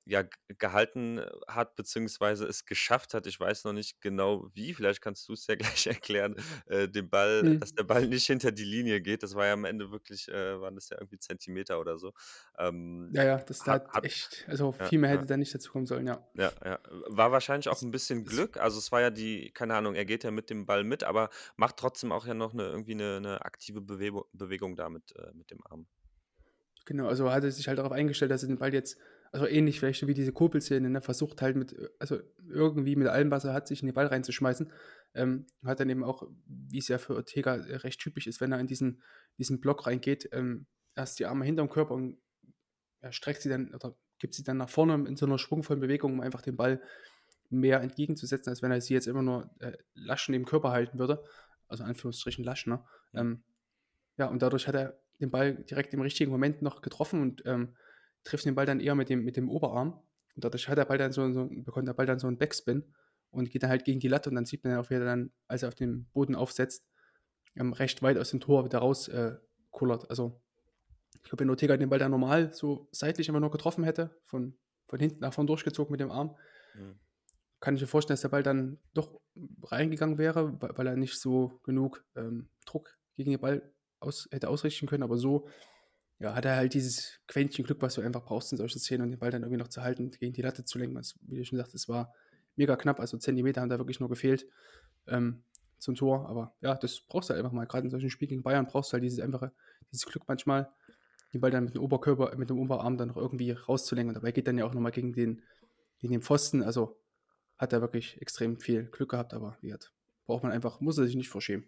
ja gehalten hat, beziehungsweise es geschafft hat. Ich weiß noch nicht genau wie, vielleicht kannst du es ja gleich erklären, äh, den Ball, dass Hm. der Ball nicht hinter die Linie geht. Das war ja am Ende wirklich, äh, waren das ja irgendwie Zentimeter oder so. Ähm, Ja, ja, das da hat, hat echt, also ja, viel mehr ja. hätte da nicht dazu kommen sollen, ja. Ja, ja. War wahrscheinlich auch ein bisschen Glück. Also es war ja die, keine Ahnung, er geht ja mit dem Ball mit, aber macht trotzdem auch ja noch eine, irgendwie eine, eine aktive Bewegung, Bewegung da mit, äh, mit dem Arm. genau, also hat er sich halt darauf eingestellt, dass er den Ball jetzt, also ähnlich vielleicht so wie diese Kurbelszene, ne, versucht halt mit, also irgendwie mit allem, was er hat, sich in den Ball reinzuschmeißen. Ähm, hat dann eben auch, wie es ja für Ortega äh, recht typisch ist, wenn er in diesen, diesen Block reingeht, ähm, erst die Arme hinterm Körper und er streckt sie dann oder gibt sie dann nach vorne in so einer schwungvollen Bewegung, um einfach den Ball mehr entgegenzusetzen, als wenn er sie jetzt immer nur äh, lasch neben Körper halten würde. Also in Anführungsstrichen lasch, ne? Ähm, ja, und dadurch hat er den Ball direkt im richtigen Moment noch getroffen und ähm, trifft den Ball dann eher mit dem, mit dem Oberarm. Und dadurch hat der Ball dann so, so, bekommt der Ball dann so einen Backspin und geht dann halt gegen die Latte und dann sieht man auch, wie er dann, als er auf den Boden aufsetzt, ähm, recht weit aus dem Tor wieder raus äh, kullert. Also ich glaube, wenn Ortega den Ball dann normal so seitlich immer nur getroffen hätte, von, von hinten nach vorne durchgezogen mit dem Arm, Mhm. kann ich mir vorstellen, dass der Ball dann doch reingegangen wäre, weil, weil er nicht so genug ähm, Druck gegen den Ball aus, hätte ausrichten können. Aber so ja, hat er halt dieses Quäntchen Glück, was du einfach brauchst in solchen Szenen und den Ball dann irgendwie noch zu halten und gegen die Latte zu lenken. Also, wie du schon sagst, es war mega knapp, also Zentimeter haben da wirklich nur gefehlt ähm, zum Tor. Aber ja, das brauchst du halt einfach mal. Gerade in solchen Spielen gegen Bayern brauchst du halt dieses einfache, dieses Glück manchmal. den Ball dann mit dem Oberkörper, mit dem Oberarm dann noch irgendwie rauszulenken. dabei geht dann ja auch nochmal gegen den, gegen den Pfosten. Also hat er wirklich extrem viel Glück gehabt, aber wie hat, braucht man einfach, muss er sich nicht verschämen.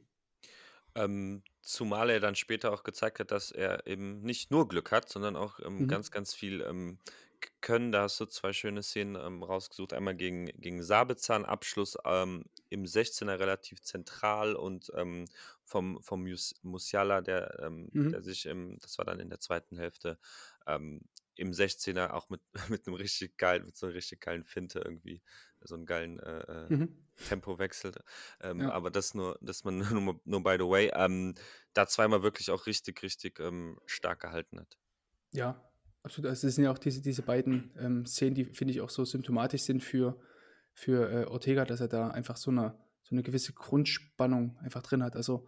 Ähm, zumal er dann später auch gezeigt hat, dass er eben nicht nur Glück hat, sondern auch ähm, Mhm. ganz, ganz viel ähm, Können. Da hast du zwei schöne Szenen ähm, rausgesucht. Einmal gegen, gegen Sabitzer, Abschluss ähm, im 16er relativ zentral und ähm, vom, vom Mus Musiala, der, Mhm. der sich im, das war dann in der zweiten Hälfte, im 16er auch mit, mit einem richtig geilen, mit so einer richtig geilen Finte irgendwie, so einen geilen äh, äh, Mhm. Tempowechsel. Ähm, Ja. aber das nur, dass man nur, nur by the way, ähm, da zweimal wirklich auch richtig, richtig ähm, stark gehalten hat. Ja, absolut. Also das sind ja auch diese, diese beiden ähm, Szenen, die finde ich auch so symptomatisch sind für, für äh, Ortega, dass er da einfach so eine, so eine gewisse Grundspannung einfach drin hat. Also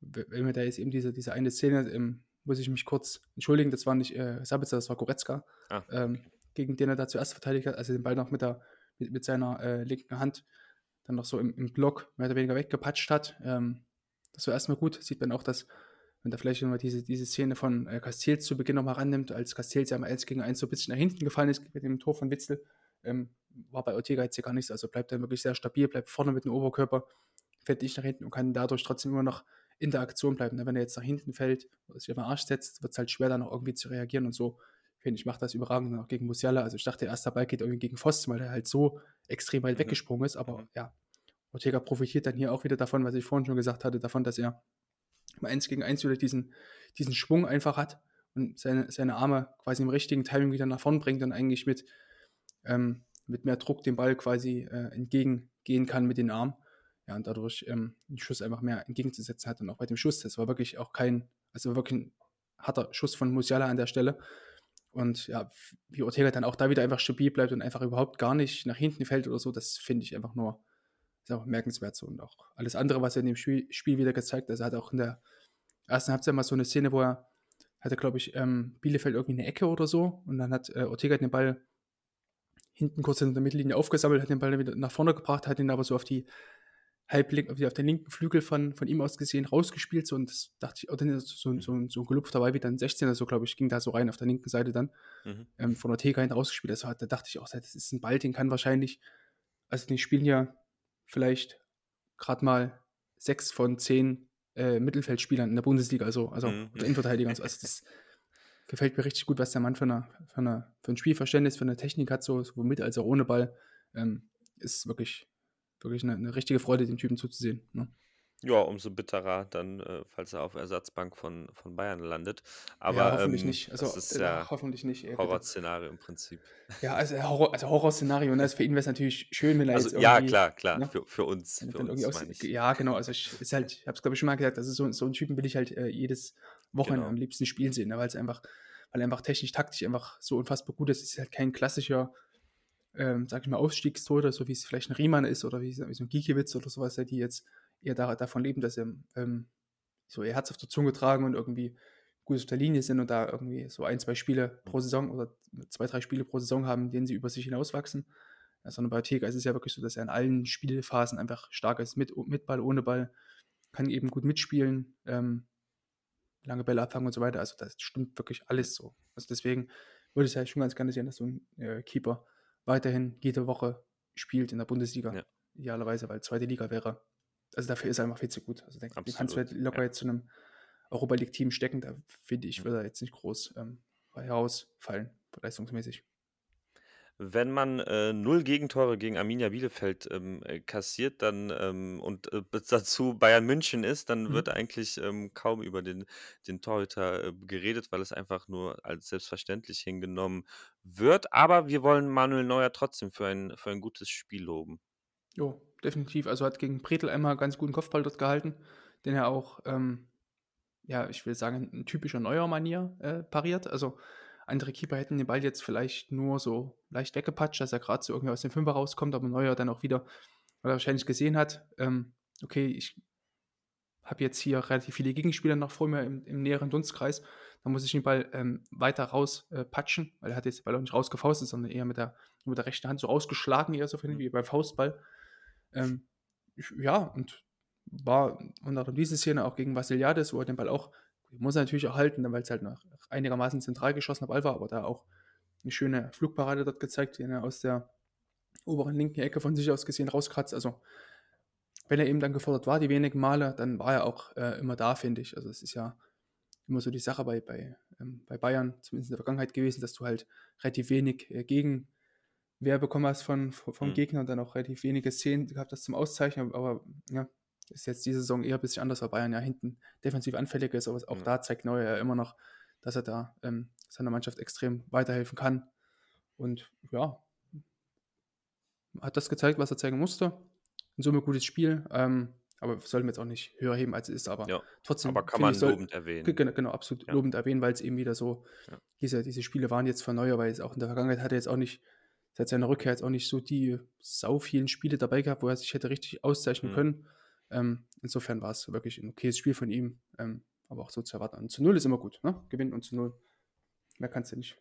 wenn wir da jetzt eben diese, diese eine Szene, ähm, muss ich mich kurz entschuldigen, das war nicht äh, Sabitzer, das war Goretzka, Ah, ähm, gegen den er da zuerst verteidigt hat, also den Ball noch mit, der, mit, mit seiner äh, linken Hand dann noch so im, im Block mehr oder weniger weggepatscht hat. Ähm, das war erstmal gut. Sieht man auch, dass, wenn da vielleicht nochmal diese, diese Szene von äh, Castells zu Beginn nochmal rannimmt, als Castells ja mal 1 gegen 1 so ein bisschen nach hinten gefallen ist mit dem Tor von Witzel, ähm, war bei Ortega jetzt hier gar nichts. Also bleibt er wirklich sehr stabil, bleibt vorne mit dem Oberkörper, fällt nicht nach hinten und kann dadurch trotzdem immer noch in der Aktion bleiben. Wenn er jetzt nach hinten fällt oder sich auf den Arsch setzt, wird es halt schwer, dann noch irgendwie zu reagieren und so. Finde ich, macht das überragend auch gegen Musiala. Also ich dachte, der erste Ball geht irgendwie gegen Pfosten, weil er halt so extrem weit Mhm. weggesprungen ist. Aber Mhm. ja, Ortega profitiert dann hier auch wieder davon, was ich vorhin schon gesagt hatte, davon, dass er im 1 gegen 1 wieder diesen, diesen Schwung einfach hat und seine, seine Arme quasi im richtigen Timing wieder nach vorn bringt und eigentlich mit, ähm, mit mehr Druck dem Ball quasi äh, entgegengehen kann mit den Armen. Ja, und dadurch ähm, den Schuss einfach mehr entgegenzusetzen hat. Und auch bei dem Schuss, das war wirklich auch kein, also wirklich ein harter Schuss von Musiala an der Stelle. Und ja, wie Ortega dann auch da wieder einfach stabil bleibt und einfach überhaupt gar nicht nach hinten fällt oder so, das finde ich einfach nur ist auch merkenswert so. Und auch alles andere, was er in dem Spiel, Spiel wieder gezeigt hat. Also er hat auch in der ersten Halbzeit mal so eine Szene, wo er hatte, glaube ich, ähm, Bielefeld irgendwie eine Ecke oder so. Und dann hat äh, Ortega den Ball hinten kurz in der Mittellinie aufgesammelt, hat den Ball dann wieder nach vorne gebracht, hat ihn aber so auf die halblink, auf, den linken Flügel von, von ihm aus gesehen rausgespielt. So, und das dachte ich, oder so, so, so ein gelupfter Ball wie dann 16er, so glaube ich, ging da so rein auf der linken Seite dann Mhm. ähm, von Ortega hinten rausgespielt. Also, da dachte ich auch, das ist ein Ball, den kann wahrscheinlich, also die spielen ja vielleicht gerade mal sechs von zehn äh, Mittelfeldspielern in der Bundesliga, also, also Mhm. oder Innenverteidigern. Also das gefällt mir richtig gut, was der Mann für, eine, für, eine, für ein Spielverständnis, für eine Technik hat, so, sowohl mit als auch ohne Ball. Ähm, ist wirklich, wirklich eine, eine richtige Freude, den Typen zuzusehen. Ne? Ja, umso bitterer dann, äh, falls er auf Ersatzbank von, von Bayern landet. Ja, Aber hoffentlich ähm, nicht. Also das ist äh, ja hoffentlich nicht. Horrorszenario im Prinzip. Ja, also, Horror, also Horrorszenario. Ne? Also für ihn wäre es natürlich schön, wenn er Also jetzt ja, klar, klar, Ne? für, für uns, für uns aus, ja, genau. Also ich ist halt, ich habe es glaube ich schon mal gesagt, also so, so einen Typen will ich halt äh, jedes Wochenende Genau. am liebsten spielen sehen, ne? weil es einfach, weil er einfach technisch, taktisch einfach so unfassbar gut ist. Es ist halt kein klassischer, ähm, sag ich mal, Ausstiegstor, so wie es vielleicht ein Riemann ist oder wie, wie so ein Giekewitz oder sowas, die jetzt eher da, davon leben, dass sie ähm, so ihr Herz auf der Zunge tragen und irgendwie gut auf der Linie sind und da irgendwie so ein, zwei Spiele pro Saison oder zwei, drei Spiele pro Saison haben, denen sie über sich hinauswachsen. Ja, sondern bei Ortega ist es ja wirklich so, dass er in allen Spielphasen einfach stark ist, mit, mit Ball, ohne Ball, kann eben gut mitspielen, ähm, lange Bälle abfangen und so weiter. Also das stimmt wirklich alles so. Also deswegen würde ich ja schon ganz gerne sehen, dass so ein äh, Keeper weiterhin jede Woche spielt in der Bundesliga. Ja. Idealerweise, weil zweite Liga wäre. Also dafür ist er einfach viel zu gut. Also den, den kannst du halt locker ja. jetzt zu einem Europa League-Team stecken. Da finde ich, Mhm. würde er jetzt nicht groß ähm, bei herausfallen, leistungsmäßig. Wenn man äh, null Gegentore gegen Arminia Bielefeld ähm, äh, kassiert dann ähm, und äh, dazu Bayern München ist, dann Mhm. wird eigentlich ähm, kaum über den, den Torhüter äh, geredet, weil es einfach nur als selbstverständlich hingenommen wird. Aber wir wollen Manuel Neuer trotzdem für ein, für ein gutes Spiel loben. Jo, definitiv. Also hat gegen Bretel einmal ganz guten Kopfball dort gehalten, den er auch, ähm, ja, ich will sagen, in typischer neuer Manier äh, pariert. Also andere Keeper hätten den Ball jetzt vielleicht nur so leicht weggepatscht, dass er gerade so irgendwie aus dem Fünfer rauskommt, aber Neuer dann auch wieder, weil er wahrscheinlich gesehen hat, ähm, okay, ich habe jetzt hier relativ viele Gegenspieler noch vor mir im, im näheren Dunstkreis, dann muss ich den Ball ähm, weiter raus äh, weil er hat jetzt den Ball auch nicht rausgefaustet, sondern eher mit der, mit der rechten Hand so rausgeschlagen, eher so von hinten, wie beim Faustball. Ähm, ich, ja, und war unter anderem diese Szene auch gegen Vasiliades, wo er den Ball auch muss er natürlich auch halten, weil es halt noch einigermaßen zentral geschossener Ball war, aber da auch eine schöne Flugparade dort gezeigt, die er aus der oberen linken Ecke von sich aus gesehen rauskratzt. Also wenn er eben dann gefordert war, die wenigen Male, dann war er auch äh, immer da, finde ich. Also es ist ja immer so die Sache bei, bei, ähm, bei Bayern, zumindest in der Vergangenheit gewesen, dass du halt relativ wenig äh, Gegenwehr bekommen hast von, vom mhm. Gegner und dann auch relativ wenige Szenen gehabt hast zum Auszeichnen. Aber ja, ist jetzt diese Saison eher ein bisschen anders, weil Bayern ja hinten defensiv anfällig ist. Aber auch mhm. da zeigt Neuer ja immer noch, dass er da ähm, seiner Mannschaft extrem weiterhelfen kann. Und ja, hat das gezeigt, was er zeigen musste. In Summe gutes Spiel. Ähm, aber sollten wir jetzt auch nicht höher heben, als es ist. Aber ja, trotzdem. Aber kann man soll, lobend erwähnen. Genau, genau absolut ja. lobend erwähnen, weil es eben wieder so, ja. diese, diese Spiele waren jetzt von Neuer, weil es auch in der Vergangenheit hat er jetzt auch nicht, seit seiner Rückkehr jetzt auch nicht so die sau vielen Spiele dabei gehabt, wo er sich hätte richtig auszeichnen mhm. können. Ähm, insofern war es wirklich ein okayes Spiel von ihm, ähm, aber auch so zu erwarten. Und zu Null ist immer gut, ne? Gewinnen und zu Null. Mehr kannst du nicht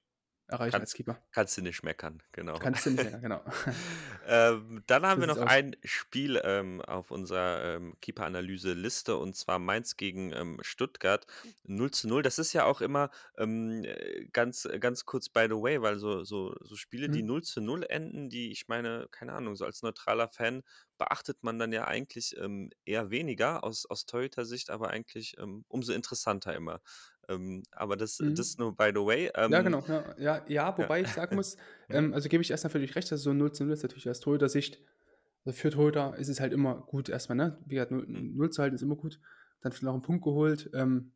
erreichen Kann, als Keeper. Kannst du nicht meckern, genau. Kannst du nicht meckern, genau. ähm, dann haben das wir noch ein Spiel ähm, auf unserer ähm, Keeper-Analyse-Liste und zwar Mainz gegen ähm, Stuttgart 0 zu 0. Das ist ja auch immer ähm, äh, ganz, ganz kurz by the way, weil so, so, so Spiele, mhm. die 0 zu 0 enden, die ich meine, keine Ahnung, so als neutraler Fan beachtet man dann ja eigentlich ähm, eher weniger aus, aus Torhüter-Sicht, aber eigentlich umso interessanter immer. Ähm, aber das, mhm. das nur by the way. Ähm, ja, genau. Ja, ja, ja wobei ja. ich sagen muss, ähm, also gebe ich erstmal völlig recht, dass so 0 zu 0 ist natürlich aus Torhüter-Sicht, also für Torhüter ist es halt immer gut erstmal, ne? Wie gesagt, 0, 0 mhm. zu halten ist immer gut. Dann vielleicht noch einen Punkt geholt. Ähm,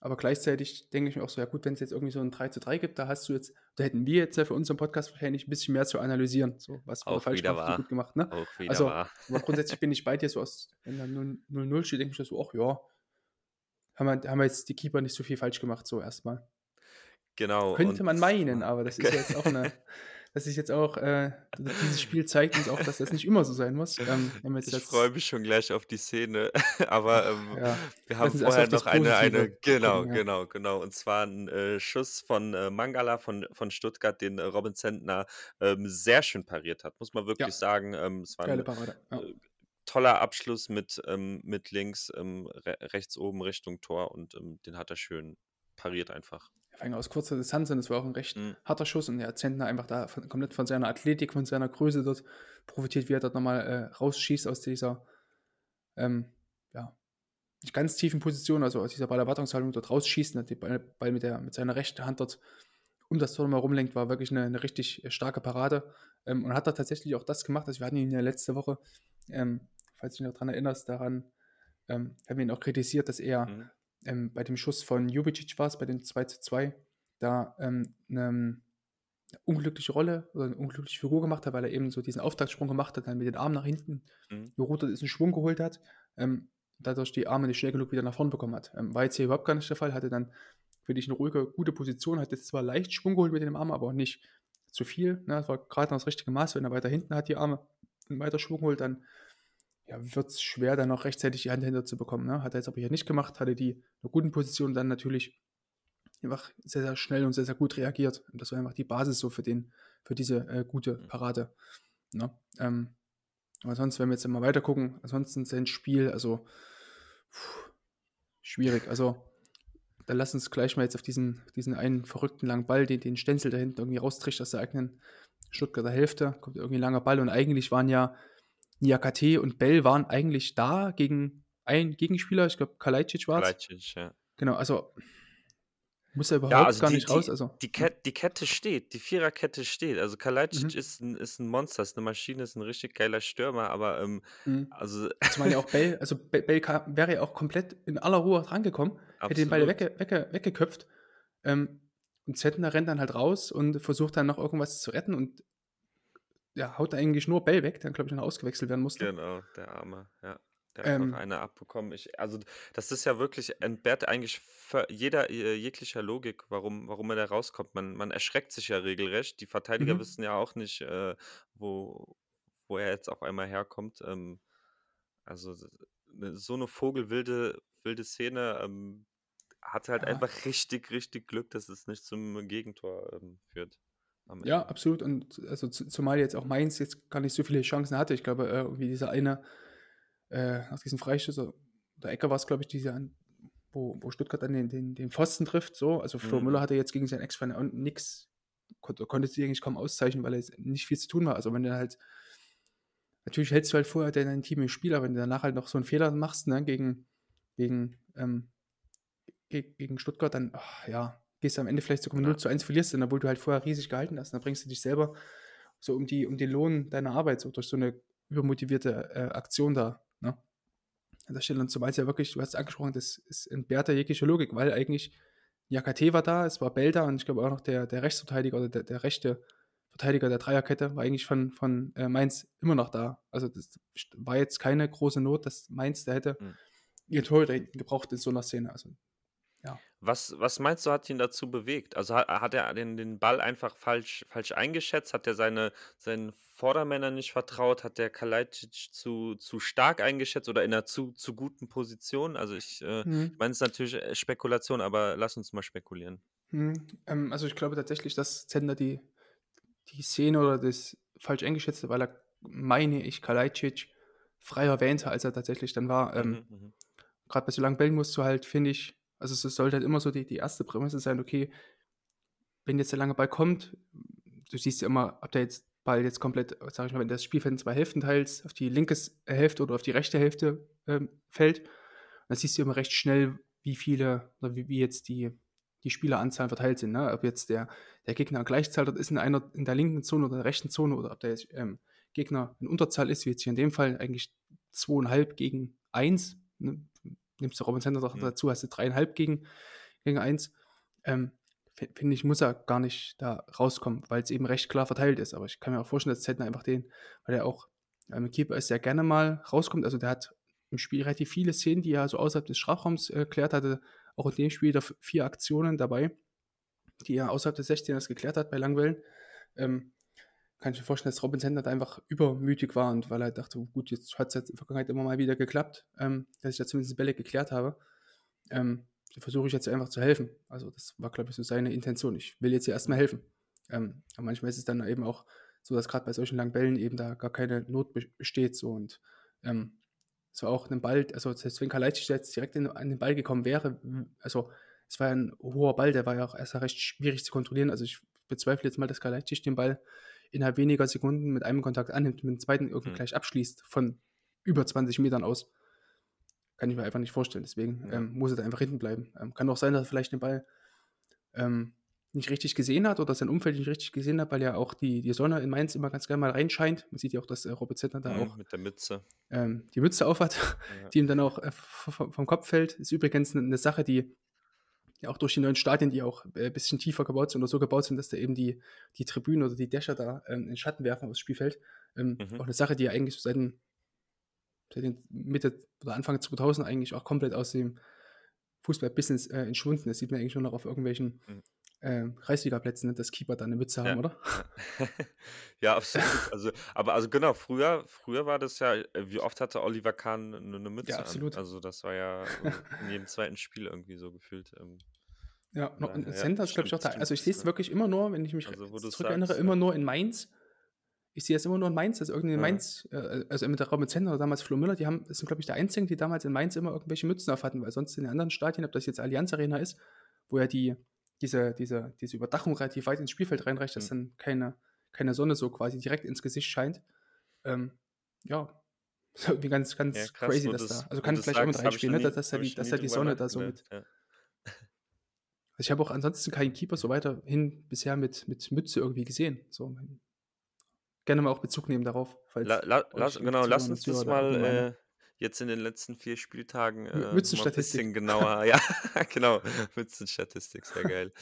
aber gleichzeitig denke ich mir auch so, ja gut, wenn es jetzt irgendwie so ein 3 zu 3 gibt, da hast du jetzt, da hätten wir jetzt ja für unseren Podcast wahrscheinlich ein bisschen mehr zu analysieren. So, was war falsch gemacht, gut gemacht, ne? also, wahr. aber grundsätzlich bin ich bei dir so aus, wenn da 0-0 steht, denke ich so, ach ja, haben wir, haben jetzt die Keeper nicht so viel falsch gemacht, so erstmal. Genau. Könnte man meinen, aber das ist jetzt auch eine, das ist jetzt auch, äh, dieses Spiel zeigt uns auch, dass das nicht immer so sein muss. Ähm, ich freue mich schon gleich auf die Szene, aber ähm, ja, wir haben vorher noch eine, eine, genau, gucken, ja. genau, genau, und zwar ein äh, Schuss von äh, Mangala von, von Stuttgart, den äh, Robin Zentner ähm, sehr schön pariert hat, muss man wirklich ja. sagen. Ähm, es war Geile Parade. Ja. Äh, toller Abschluss mit, ähm, mit links, ähm, re rechts oben Richtung Tor und ähm, den hat er schön pariert einfach. Vor allem aus kurzer Distanz und es war auch ein recht mhm. harter Schuss und der Zentner einfach da von, komplett von seiner Athletik, von seiner Größe dort profitiert, wie er dort nochmal äh, rausschießt aus dieser, ähm, ja, nicht ganz tiefen Position, also aus dieser Ballerwartungshaltung dort rausschießt und den Ball, Ball, mit, der, mit seiner rechten Hand dort um das Tor nochmal rumlenkt, war wirklich eine, eine richtig äh, starke Parade ähm, und hat da tatsächlich auch das gemacht, also wir hatten ihn ja letzte Woche ähm, falls du dich noch daran erinnerst, daran ähm, haben wir ihn auch kritisiert, dass er mhm. ähm, bei dem Schuss von Jubicic war es, bei dem 2 zu 2, da ähm, eine, unglückliche Rolle oder eine unglückliche Figur gemacht hat, weil er eben so diesen Auftaktsprung gemacht hat, dann mit den Armen nach hinten mhm. gerudert ist, einen Schwung geholt hat, ähm, dadurch die Arme nicht schnell genug wieder nach vorne bekommen hat. Ähm, war jetzt hier überhaupt gar nicht der Fall, hatte dann für dich eine ruhige, gute Position, hat jetzt zwar leicht Schwung geholt mit den Armen, aber auch nicht zu viel. Ne? Das war gerade noch das richtige Maß, wenn er weiter hinten hat, die Arme und weiter Schwung holt, dann ja, wird es schwer, dann noch rechtzeitig die Hand hinter zu bekommen. Ne? Hat er jetzt aber hier nicht gemacht, hatte die in einer guten Position dann natürlich einfach sehr, sehr schnell und sehr, sehr gut reagiert. Und das war einfach die Basis so für, den, für diese äh, gute mhm. Parade. Ne? Ähm, aber sonst, wenn wir jetzt mal weiter gucken, ansonsten sein Spiel, also pff, schwierig. Also dann lass uns gleich mal jetzt auf diesen, diesen einen verrückten langen Ball, den, den Stenzel da hinten irgendwie raustricht aus der eigenen Stuttgarter Hälfte, kommt irgendwie ein langer Ball und eigentlich waren ja Niakate und Bell waren eigentlich da gegen einen Gegenspieler, ich glaube Kalajdzic war es. Kalajdzic, ja. Genau, also muss er überhaupt ja, also gar die, nicht raus. Also. Die, Kette, die Kette steht, die Viererkette steht. Also Kalajdzic mhm. ist, ein, ist ein Monster, ist eine Maschine, ist ein richtig geiler Stürmer, aber ähm, mhm. also. Zumal ja auch Bell, also Bell kam, wäre ja auch komplett in aller Ruhe drangekommen, hätte den Ball wegge, wegge, weggeköpft. Ähm, und Zettner rennt dann halt raus und versucht dann noch irgendwas zu retten und ja, haut eigentlich nur Bell weg, der glaube ich noch ausgewechselt werden musste. Genau, der Arme, ja. Der hat ähm, noch eine abbekommen. Ich, also, das ist ja wirklich entbehrt eigentlich jeder äh, jeglicher Logik, warum, warum er da rauskommt. Man, man erschreckt sich ja regelrecht. Die Verteidiger mhm. wissen ja auch nicht, äh, wo, wo er jetzt auf einmal herkommt. Ähm, also, ne, so eine vogelwilde wilde Szene ähm, hat halt ja. einfach richtig, richtig Glück, dass es nicht zum Gegentor ähm, führt. Ja, absolut. Und also zumal jetzt auch Mainz jetzt gar nicht so viele Chancen hatte. Ich glaube, äh, irgendwie dieser eine, äh, nach diesem Freistoß, der Ecker war es, glaube ich, dieser, wo, wo Stuttgart dann den, den, den Pfosten trifft. So. Also Flo Mhm. Müller hatte jetzt gegen seinen Ex-Freund nichts, konnte, konnte sich eigentlich kaum auszeichnen, weil er nicht viel zu tun war. Also wenn du halt, natürlich hältst du halt vorher dein Team im Spiel, aber wenn du danach halt noch so einen Fehler machst, ne, gegen, gegen, ähm, ge- gegen Stuttgart, dann, ach, ja, gehst du am Ende vielleicht sogar mit Ja. 0 zu 1 verlierst, und obwohl du halt vorher riesig gehalten hast, dann bringst du dich selber so um, die, um den Lohn deiner Arbeit, so durch so eine übermotivierte äh, Aktion da. Ne? An der Stelle, und zumal es ja wirklich, du hast es angesprochen, das ist entbehrt der jeglicher Logik, weil eigentlich Jakate war da, es war Bell da und ich glaube auch noch der, der Rechtsverteidiger oder der, der rechte Verteidiger der Dreierkette war eigentlich von, von äh, Mainz immer noch da. Also das war jetzt keine große Not, dass Mainz da hätte Mhm. ihr Tor da hinten gebraucht in so einer Szene. Also Was, was meinst du, hat ihn dazu bewegt? Also hat, hat er den, den Ball einfach falsch, falsch eingeschätzt? Hat er seine, seinen Vordermännern nicht vertraut? Hat der Kalajdzic zu, zu stark eingeschätzt oder in einer zu, zu guten Position? Also ich, äh, Mhm. ich meine, es ist natürlich äh, Spekulation, aber lass uns mal spekulieren. Mhm. Ähm, also ich glaube tatsächlich, dass Zender die, die Szene oder das falsch eingeschätzte, weil er, meine ich, Kalajdzic frei erwähnte, als er tatsächlich dann war. Ähm, Mhm, mhm. Gerade bei so langen Bällen musst du halt, finde ich, also es sollte halt immer so die, die erste Prämisse sein, okay, wenn jetzt der lange Ball kommt, du siehst ja immer, ob der jetzt Ball jetzt komplett, sag ich mal, wenn das Spielfeld in zwei Hälften teilst, auf die linke Hälfte oder auf die rechte Hälfte ähm, fällt, dann siehst du immer recht schnell, wie viele oder wie, wie jetzt die, die Spieleranzahlen verteilt sind. Ne? Ob jetzt der, der Gegner Gleichzahl dort ist in einer in der linken Zone oder der rechten Zone oder ob der jetzt, ähm, Gegner in Unterzahl ist, wie jetzt hier in dem Fall eigentlich zweieinhalb gegen eins. Ne? Nimmst du Robin Center Mhm. dazu, hast du dreieinhalb gegen, gegen eins. Ähm, Finde ich, muss er gar nicht da rauskommen, weil es eben recht klar verteilt ist. Aber ich kann mir auch vorstellen, dass Zentner einfach den, weil er auch ähm, Keeper ist, der gerne mal rauskommt. Also der hat im Spiel relativ viele Szenen, die er so außerhalb des Strafraums äh, klärt hatte. Auch in dem Spiel da vier Aktionen dabei, die er außerhalb des 16ers geklärt hat bei Langwellen. Ähm, kann ich mir vorstellen, dass Robin Sender einfach übermütig war und weil er dachte, gut, jetzt hat es in der Vergangenheit immer mal wieder geklappt, ähm, dass ich da zumindest Bälle geklärt habe. Ähm, versuche ich jetzt einfach zu helfen. Also das war, glaube ich, so seine Intention. Ich will jetzt hier erstmal helfen. Ähm, aber manchmal ist es dann eben auch so, dass gerade bei solchen langen Bällen eben da gar keine Not be- besteht. So und ähm, es war auch ein Ball, also selbst wenn Kalajdzic jetzt direkt in, an den Ball gekommen wäre, also es war ja ein hoher Ball, der war ja auch erst recht schwierig zu kontrollieren. Also ich bezweifle jetzt mal, dass Kalajdzic den Ball innerhalb weniger Sekunden mit einem Kontakt annimmt mit dem zweiten irgendwie Mhm. gleich abschließt von über 20 Metern aus. Kann ich mir einfach nicht vorstellen. Deswegen Ja. ähm, muss er da einfach hinten bleiben. Ähm, kann auch sein, dass er vielleicht den Ball ähm, nicht richtig gesehen hat oder sein Umfeld nicht richtig gesehen hat, weil ja auch die, die Sonne in Mainz immer ganz gerne mal reinscheint. Man sieht ja auch, dass äh, Robert Zettner da Mhm, auch Mit der Mütze. ähm, die Mütze aufhat, Ja. die ihm dann auch äh, vom Kopf fällt. Ist übrigens eine, eine Sache, die ja auch durch die neuen Stadien, die auch äh, ein bisschen tiefer gebaut sind oder so gebaut sind, dass da eben die, die Tribünen oder die Dächer da ähm, in Schatten werfen aufs Spielfeld. Ähm, Mhm. Auch eine Sache, die ja eigentlich seit den, seit den Mitte oder Anfang 2000 eigentlich auch komplett aus dem Fußballbusiness äh, entschwunden ist. Sieht man eigentlich nur noch auf irgendwelchen Mhm. Ähm, Kreisliga-Plätzen, ne, dass Keeper da eine Mütze haben, Ja. oder? Ja. Ja, absolut. Also, aber also genau, früher, früher war das ja, äh, wie oft hatte Oliver Kahn eine, eine Mütze an? absolut. Also das war ja äh, in jedem zweiten Spiel irgendwie so gefühlt. Ähm, Ja, noch, ja, Center ist, glaube ich, auch da. Also ich sehe es Ja. wirklich immer nur, wenn ich mich Also, zurückerinnere, immer ja. nur in Mainz. Ich sehe es immer nur in Mainz, also irgendein Ja. Mainz, äh, also mit der Robin Center oder damals Flo Müller, die haben, das sind, glaube ich, der einzigen, die damals in Mainz immer irgendwelche Mützen auf hatten, weil sonst in den anderen Stadien, ob das jetzt Allianz Arena ist, wo ja die, diese, diese, diese Überdachung relativ weit ins Spielfeld reinreicht, dass Mhm. dann keine, keine Sonne so quasi direkt ins Gesicht scheint. Ähm, ja, ist irgendwie ganz, ganz Ja, krass, crazy, dass du's- da, also kann vielleicht auch mit sagst, hab ich reinspielen, ne, nie- dass da die, dass da die Sonne da so mit, ja. also ich habe auch ansonsten keinen Keeper so weiterhin bisher mit, mit Mütze irgendwie gesehen. So, gerne mal auch Bezug nehmen darauf. Falls La, la, die genau, lass uns das mal äh, jetzt in den letzten vier Spieltagen äh, Mü- mal ein Mützenstatistik. bisschen genauer. Ja, genau, Mützenstatistik, sehr geil.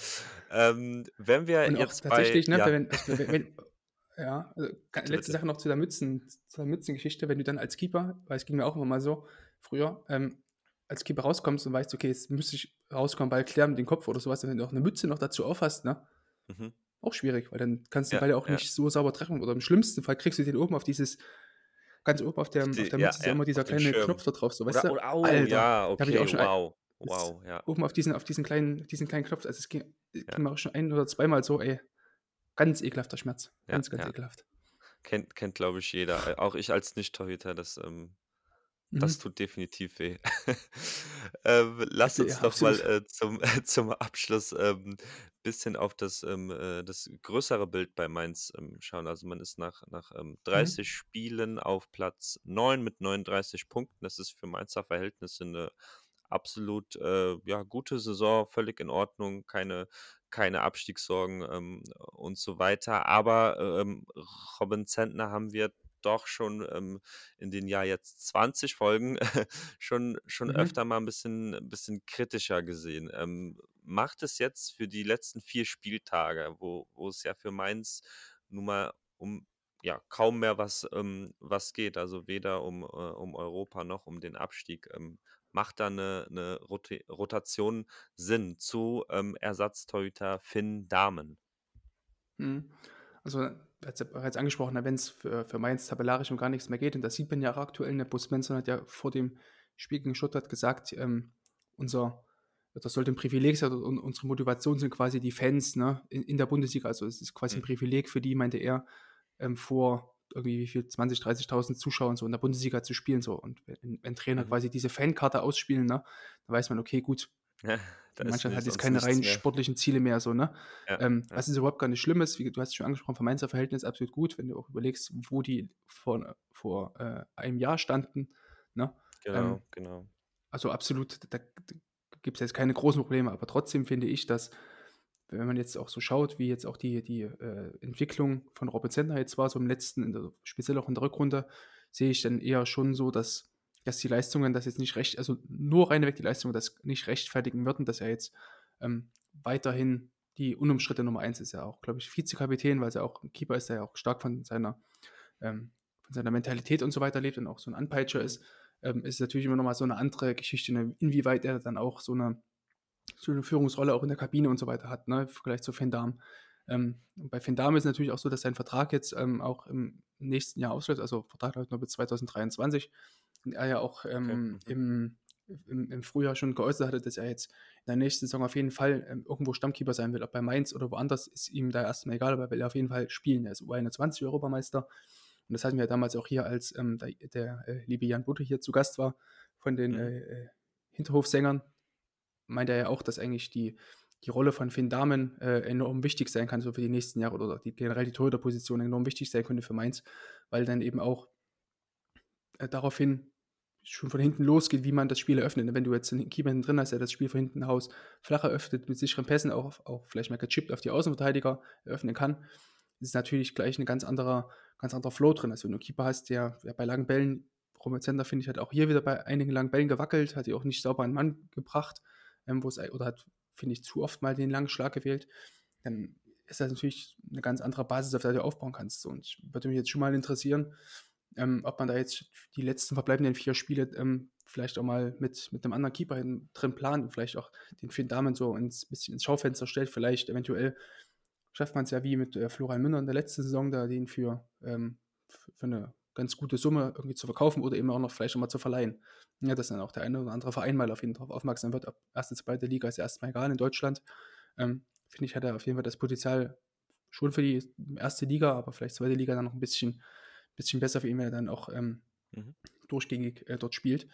ähm, wenn wir Und auch jetzt tatsächlich, bei, ne, ja, wenn, also wenn, wenn, ja, also, letzte. Sache noch zu der Mützen, zu der Mützengeschichte, wenn du dann als Keeper, weil es ging mir auch immer mal so früher, ähm, als Keeper rauskommst und weißt, okay, jetzt müsste ich rauskommen, Ball klären mit dem Kopf oder sowas, wenn du auch eine Mütze noch dazu aufhast, ne, mhm. auch schwierig, weil dann kannst du den Ja, Ball ja auch ja. nicht so sauber treffen. Oder im schlimmsten Fall kriegst du den oben auf dieses, ganz oben auf der, Auf der ja, Mütze ist ja, immer dieser kleine. Knopf da drauf, so, weißt oder, du? oh, Alter, ja, hab ich auch okay, schon wow, das- wow, ja. Oben auf diesen, auf diesen kleinen, diesen kleinen Knopf, also es ging, Ja. ging mir auch schon ein oder zweimal so, ey, ganz ekelhafter Schmerz. Ja, Ganz, ganz ja. ekelhaft. Kennt, kennt glaube ich, jeder. Äh, Auch ich als Nicht-Torhüter, das, ähm, Das Mhm. tut definitiv weh. Ähm, lass Ja, uns doch mal, absolut. äh, zum äh, zum Abschluss, ähm, bisschen auf das, ähm, äh das größere Bild bei Mainz, ähm, schauen. Also, man ist nach nach, ähm, Mhm. 30 Spielen auf Platz 9 mit 39 Punkten. Das ist für Mainzer Verhältnisse 'ne absolut, äh, ja, gute Saison, völlig in Ordnung, keine keine Abstiegssorgen, ähm, und so weiter. Aber, ähm, Robin Zentner haben wir doch schon, ähm, in den ja jetzt 20 Folgen schon schon Mhm. öfter mal 'n bisschen bisschen kritischer gesehen. Ähm, macht es jetzt für die letzten 4 Spieltage, wo wo es ja für Mainz nun mal um, ja, kaum mehr was ähm, was geht, also weder um äh, um Europa noch um den Abstieg, ähm, macht da 'ne 'ne Rote Rotation Sinn zu, ähm, Ersatztorhüter Finn Dahmen? Mhm. Also, bereits angesprochen, ne, wenn's für für Mainz tabellarisch um gar nichts mehr geht und das sieht man ja auch aktuell, ne? Bo Svensson hat ja vor dem Spiel gegen Stuttgart gesagt, ähm, unser das sollte 'n Privileg sein und unsere Motivation sind quasi die Fans, ne, in in der Bundesliga. Also, es ist quasi 'n Mhm. Privileg für die, meinte er, ähm, vor irgendwie wie viel 20, 30.000 Zuschauern so in der Bundesliga zu spielen so. Und wenn wenn Trainer Mhm. quasi diese Fankarte ausspielen, ne, dann weiß man, okay, gut, Da die ist Mannschaft hat jetzt keine nichts rein mehr. sportlichen Ziele mehr so, ne? Ja, Ähm, ja. was jetzt überhaupt gar nicht schlimm ist, wie du hast es schon angesprochen, für Mainzer Verhältnisse absolut gut, wenn du auch überlegst, wo die vor vor, äh, einem Jahr standen, ne? Genau, Ähm, genau. also, absolut, da d gibt's jetzt keine großen Probleme, aber trotzdem finde ich, dass wenn man jetzt auch so schaut, wie jetzt auch die die, äh, Entwicklung von Robin Zentner jetzt war, so im letzten in der speziell auch in der Rückrunde, sehe ich dann eher schon so, dass dass die Leistungen das jetzt nicht recht also, nur reinweg die Leistungen das nicht rechtfertigen würden, dass er jetzt, ähm, weiterhin die unumstrittene Nummer 1 ist. Ja auch, glaube ich, Vizekapitän, weil's ja auch 'n Keeper ist, der ja auch stark von seiner ähm, von seiner Mentalität und so weiter lebt und auch so 'n Anpeitscher ist, ähm, ist natürlich immer noch mal so 'ne andere Geschichte, ne, inwieweit er dann auch so 'ne so 'ne Führungsrolle auch in der Kabine und so weiter hat, ne, im Vergleich zu Finn Dahmen. Ähm, bei Finn Dahmen ist es natürlich auch so, dass sein Vertrag jetzt, ähm, auch im nächsten Jahr ausläuft. Also, Vertrag läuft noch bis 2023 und er ja auch, Okay, ähm, mhm. im im im Frühjahr schon geäußert hatte, dass er jetzt in der nächsten Saison auf jeden Fall, ähm, irgendwo Stammkeeper sein will. Ob bei Mainz oder woanders, ist ihm da erst mal egal, aber er will auf jeden Fall spielen. Er ist U21 Europameister und das hatten wir damals auch hier, als, ähm, der der, äh, liebe Jan Budde hier zu Gast war von den, Mhm. äh, äh, Hinterhofsängern, meinte er ja auch, dass eigentlich die die Rolle von Finn Dahmen, äh, enorm wichtig sein kann, so für die nächsten Jahre oder die generell die Torhüterposition enorm wichtig sein könnte für Mainz, weil dann eben auch äh, daraufhin schon von hinten losgeht, wie man das Spiel eröffnet, ne? Wenn du jetzt 'n Keeper drin hast, der das Spiel von hinten Haus flach eröffnet mit sicheren Pässen, auch auch vielleicht mal gechippt auf die Außenverteidiger eröffnen kann, ist natürlich gleich 'ne ganz anderer ganz anderer Flow drin. Also, wenn du 'n Keeper hast, der der bei langen Bällen Robin Zentner, finde ich, hat auch hier wieder bei einigen langen Bällen gewackelt, hat die auch nicht sauber an 'n Mann gebracht, ähm, wo's ei oder hat, finde ich, zu oft mal den langen Schlag gewählt. Dann ist das natürlich 'ne ganz andere Basis, auf der du aufbauen kannst. Und würde mich jetzt schon mal interessieren, ähm, ob man da jetzt die letzten verbleibenden 4 Spiele, ähm, vielleicht auch mal mit mit 'nem anderen Keeper drin plant und vielleicht auch den Finn Dahmen so ins bisschen ins Schaufenster stellt. Vielleicht eventuell schafft man's ja wie mit, äh, Florian Müller in der letzten Saison da, den für, ähm für 'ne ganz gute Summe irgendwie zu verkaufen oder eben auch noch vielleicht noch mal zu verleihen. Ja, dass dann auch der eine oder andere Verein mal auf ihn drauf aufmerksam wird. Ob 1., 2. Liga ist ja erst mal egal in Deutschland. Ähm, finde ich, hat er auf jeden Fall das Potenzial schon für die 1. Liga, aber vielleicht 2. Liga dann noch 'n bisschen bisschen besser für ihn, wenn er dann auch, ähm, Mhm. durchgängig, äh, dort spielt.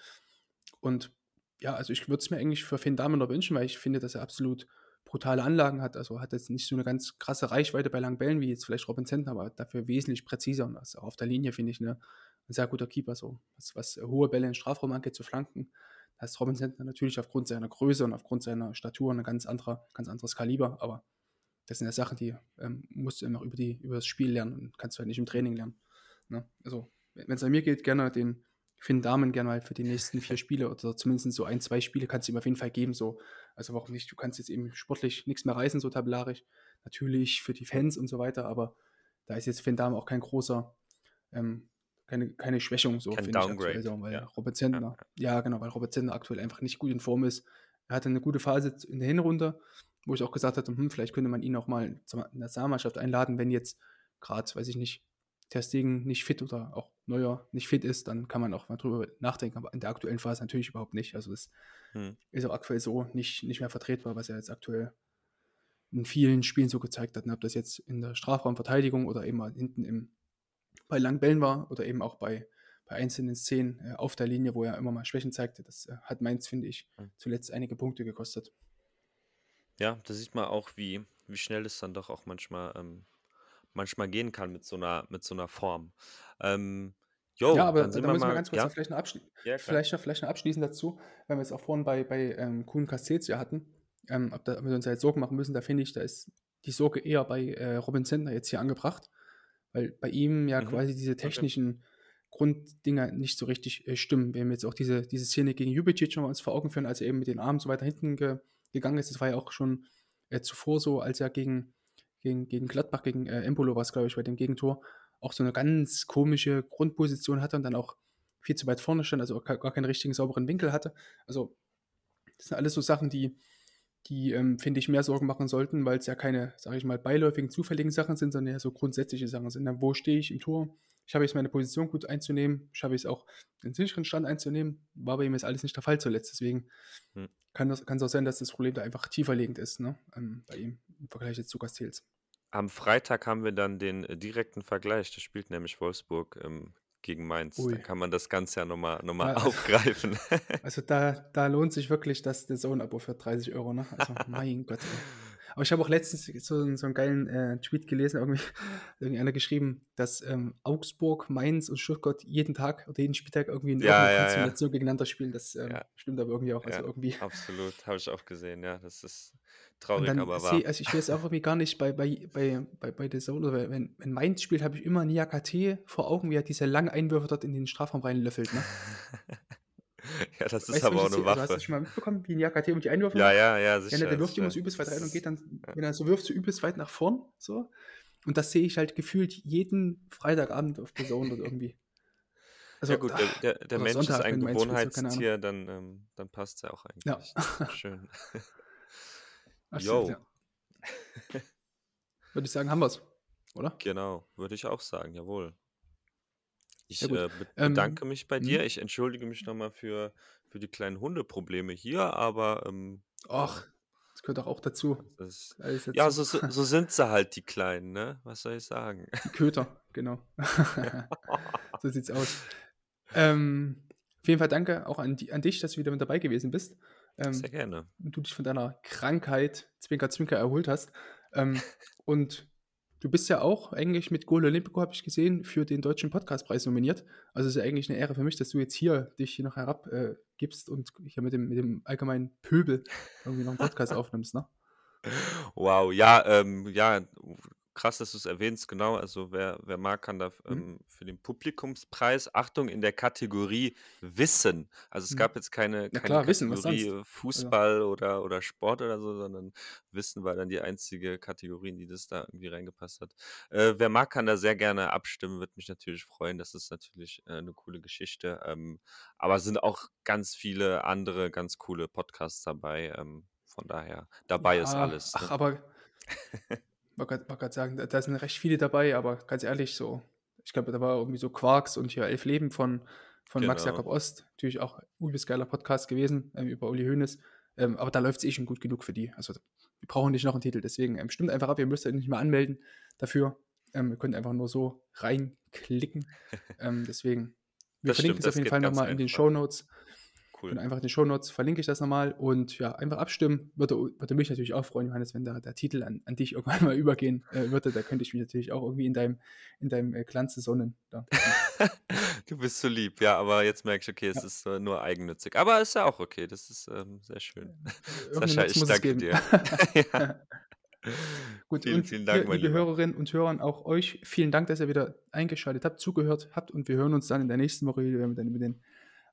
Und ja, also, ich würde es mir eigentlich für Finn Dahmen noch wünschen, weil ich finde, dass er absolut brutale Anlagen hat. Also, hat jetzt nicht so 'ne ganz krasse Reichweite bei langen Bällen wie jetzt vielleicht Robin Zentner, aber dafür wesentlich präziser und ist auch auf der Linie, finde ich, ne, 'n sehr guter Keeper so. Was was hohe Bälle in Strafraum angeht, zu Flanken, da ist Robin Zentner natürlich aufgrund seiner Größe und aufgrund seiner Statur 'ne ganz anderer ganz anderes Kaliber, aber das sind ja Sachen, die, ähm, musst du noch über die über das Spiel lernen und kannst du halt nicht im Training lernen, ne? Also, we wenn's an mir geht, gerne den Finn Dahmen gerne mal für die nächsten 4 Spiele oder zumindest so 1, 2 Spiele kannst du ihm auf jeden Fall geben so. Also, warum nicht? Du kannst jetzt eben sportlich nix mehr reißen, so tabellarisch. Natürlich für die Fans und so weiter, aber da ist jetzt Finn Dahmen auch kein großer ähm, keine keine Schwächung so, finde ich aktuell so, weil ja. Ja, Zentner ja. ja, genau, weil Robin Zentner aktuell einfach nicht gut in Form ist. Er hatte 'ne gute Phase in der Hinrunde, wo ich auch gesagt hatte: „Hm, vielleicht könnte man ihn auch mal zur Nationalmannschaft einladen, wenn jetzt grad, weiß ich nicht, Ter Stegen nicht fit oder auch Neuer nicht fit ist, dann kann man auch mal drüber nachdenken.“ Aber in der aktuellen Phase natürlich überhaupt nicht. Also, es Mhm. ist auch aktuell so nicht nicht mehr vertretbar, was er jetzt aktuell in vielen Spielen so gezeigt hat, ne? Ob das jetzt in der Strafraumverteidigung oder eben mal hinten im bei langen Bällen war oder eben auch bei bei einzelnen Szenen äh, auf der Linie, wo er immer mal Schwächen zeigte. Das äh, hat Mainz, finde ich, Mhm. zuletzt einige Punkte gekostet. Ja, da sieht man auch, wie, wie schnell es dann doch auch manchmal, ähm, manchmal gehen kann mit so einer, mit so einer Form. Ähm, Ja, jo, aber dann sind da müssen wir mal, ganz kurz ja, vielleicht noch, abschli ja, vielleicht vielleicht noch abschließen dazu, weil wir es auch vorhin bei, bei ähm, Kuhn Castells hatten, ähm, ob, da, ob wir uns da jetzt Sorgen machen müssen, da finde ich, da ist die Sorge eher bei äh, Robin Sender jetzt hier angebracht, weil bei ihm ja Mhm. quasi diese Okay. technischen Grunddinger nicht so richtig äh, stimmen. Wir haben jetzt auch diese, diese Szene gegen Jubicic schon mal uns vor Augen führen, als er eben mit den Armen so weiter hinten ge, gegangen ist. Das war ja auch schon äh, zuvor so, als er gegen, gegen, gegen Gladbach, gegen äh, Embolo war es, glaube ich, bei dem Gegentor, auch so eine ganz komische Grundposition hatte und dann auch viel zu weit vorne stand, also auch gar keinen richtigen sauberen Winkel hatte. Also das sind alles so Sachen, die, die ähm, finde ich, mehr Sorgen machen sollten, weil es ja keine, sage ich mal, beiläufigen, zufälligen Sachen sind, sondern ja so grundsätzliche Sachen sind. Dann, wo stehe ich im Tor? Schaffe ich es, meine Position gut einzunehmen? Schaffe ich es auch, den sicheren Stand einzunehmen? War bei ihm jetzt alles nicht der Fall zuletzt. Deswegen Hm. kann es auch sein, dass das Problem da einfach tiefer liegend ist, ne? ähm, bei ihm im Vergleich jetzt zu Castells. Am Freitag haben wir dann den äh, direkten Vergleich. Da spielt nämlich Wolfsburg ähm, gegen Mainz. Ui. Dann kann man das Ganze ja nochmal noch mal also- aufgreifen. Also da, da lohnt sich wirklich das Zone-Abo für 30 Euro, ne? Also mein Gott. Aber ich habe auch letztens so, so einen geilen äh, Tweet gelesen, irgendwie, irgendeiner geschrieben, dass ähm, Augsburg, Mainz und Stuttgart jeden Tag oder jeden Spieltag irgendwie in Ja, irgendeiner ja, ja. Konstellation gegeneinander spielen. Das ähm, Ja. stimmt aber irgendwie auch. Also irgendwie. Absolut, habe ich auch gesehen. Ja, das ist traurig, dann aber wahr. also ich weiß auch irgendwie gar nicht, bei, bei, bei, bei, bei The Zone, oder wenn, wenn Mainz spielt, habe ich immer Niakate vor Augen, wie er diese langen Einwürfe dort in den Strafraum reinlöffelt, ne? ja, das ist Weißt aber auch eine sehe? Also hast du Waffe. schon mal mitbekommen, wie Niakate und die Einwürfe Ja, ja, ja, Ja, sicher. ne, der wirft immer so übelst weit rein und geht dann, ja. wenn er so wirft, so übelst weit nach vorn. So. Und das sehe ich halt gefühlt jeden Freitagabend auf der Zone oder irgendwie. Also, ja gut, der, der, Mensch ist Sonntag, ein so, keine Ahnung. Gewohnheitstier, dann, ähm, dann passt es ja auch Ja. eigentlich. Ist schön. Ach, Jo, ja. Würde ich sagen, haben wir es, oder? genau, würde ich auch sagen, jawohl. Ich Ja, äh, Ähm, bedanke mich bei dir. hm? Ich entschuldige mich nochmal für, für die kleinen Hundeprobleme hier, aber ähm, Ach, ja, das gehört doch auch dazu. Alles ja, so, so, so sind sie halt, die Kleinen, ne? Was soll ich sagen? Die Köter, genau. so sieht's aus. Ähm, auf jeden Fall danke auch an, die, an dich, dass du wieder mit dabei gewesen bist. Sehr Ähm, gerne. und du dich von deiner Krankheit, Zwinker, Zwinker, erholt hast. Ähm, und du bist ja auch eigentlich mit Gole Olympico, habe ich gesehen, für den Deutschen Podcastpreis nominiert. Also es ist ja eigentlich eine Ehre für mich, dass du jetzt hier dich hier noch herab äh, und hier mit dem, mit dem allgemeinen Pöbel irgendwie noch einen Podcast aufnimmst, ne? Wow, ja, ähm, ja, krass, dass du es erwähnst, genau. Also wer, wer mag, kann da Mhm. ähm, für den Publikumspreis, Achtung, in der Kategorie Wissen. Also es Mhm. gab jetzt keine, Ja keine klar, Wissen, Kategorie sonst? äh, Also, Fußball oder, oder Sport oder so, sondern Wissen war dann die einzige Kategorie, in die das da irgendwie reingepasst hat. Äh, wer mag, kann da sehr gerne abstimmen, würde mich natürlich freuen. Das ist natürlich äh, eine coole Geschichte. Ähm, aber es sind auch ganz viele andere ganz coole Podcasts dabei. Ähm, von daher, dabei ist ja, alles. ach, Ne? aber wollte gerade sagen, da, da sind recht viele dabei, aber ganz ehrlich, so, ich glaube, da war irgendwie so Quarks und hier Elf Leben von, von Max Genau. Jakob Ost. Natürlich auch ein übelst geiler Podcast gewesen ähm, über Uli Hoeneß. Ähm, aber da läuft es eh schon gut genug für die. Also, wir brauchen nicht noch einen Titel. Deswegen ähm, stimmt einfach ab, ihr müsst euch nicht mehr anmelden dafür. Ähm, ihr könnt einfach nur so reinklicken. ähm, deswegen, wir Das verlinken stimmt, es auf jeden Fall nochmal in den. Show Notes. Und Cool. einfach in den Shownotes verlinke ich das nochmal und ja, einfach abstimmen. Würde, würde mich natürlich auch freuen, Johannes, wenn da der Titel an, an dich irgendwann mal übergehen äh, würde. Da könnte ich mich natürlich auch irgendwie in deinem, in deinem äh, Glanze sonnen. Da. Du bist so lieb, ja, aber jetzt merke ich, okay, es Ja. ist äh, nur eigennützig. Aber ist ja auch okay, das ist ähm, sehr schön. Irgendeinen Sascha, ich danke dir. ja. Gut, Vielen, und vielen Dank, liebe. Hörerinnen und Hörern, auch euch vielen Dank, dass ihr wieder eingeschaltet habt, zugehört habt und wir hören uns dann in der nächsten Woche wieder, wenn wir dann über den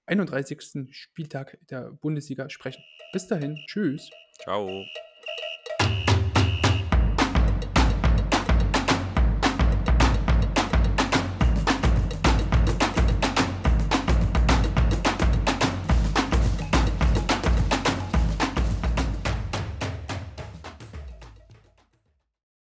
31. Spieltag der Bundesliga sprechen. Bis dahin, tschüss. Ciao.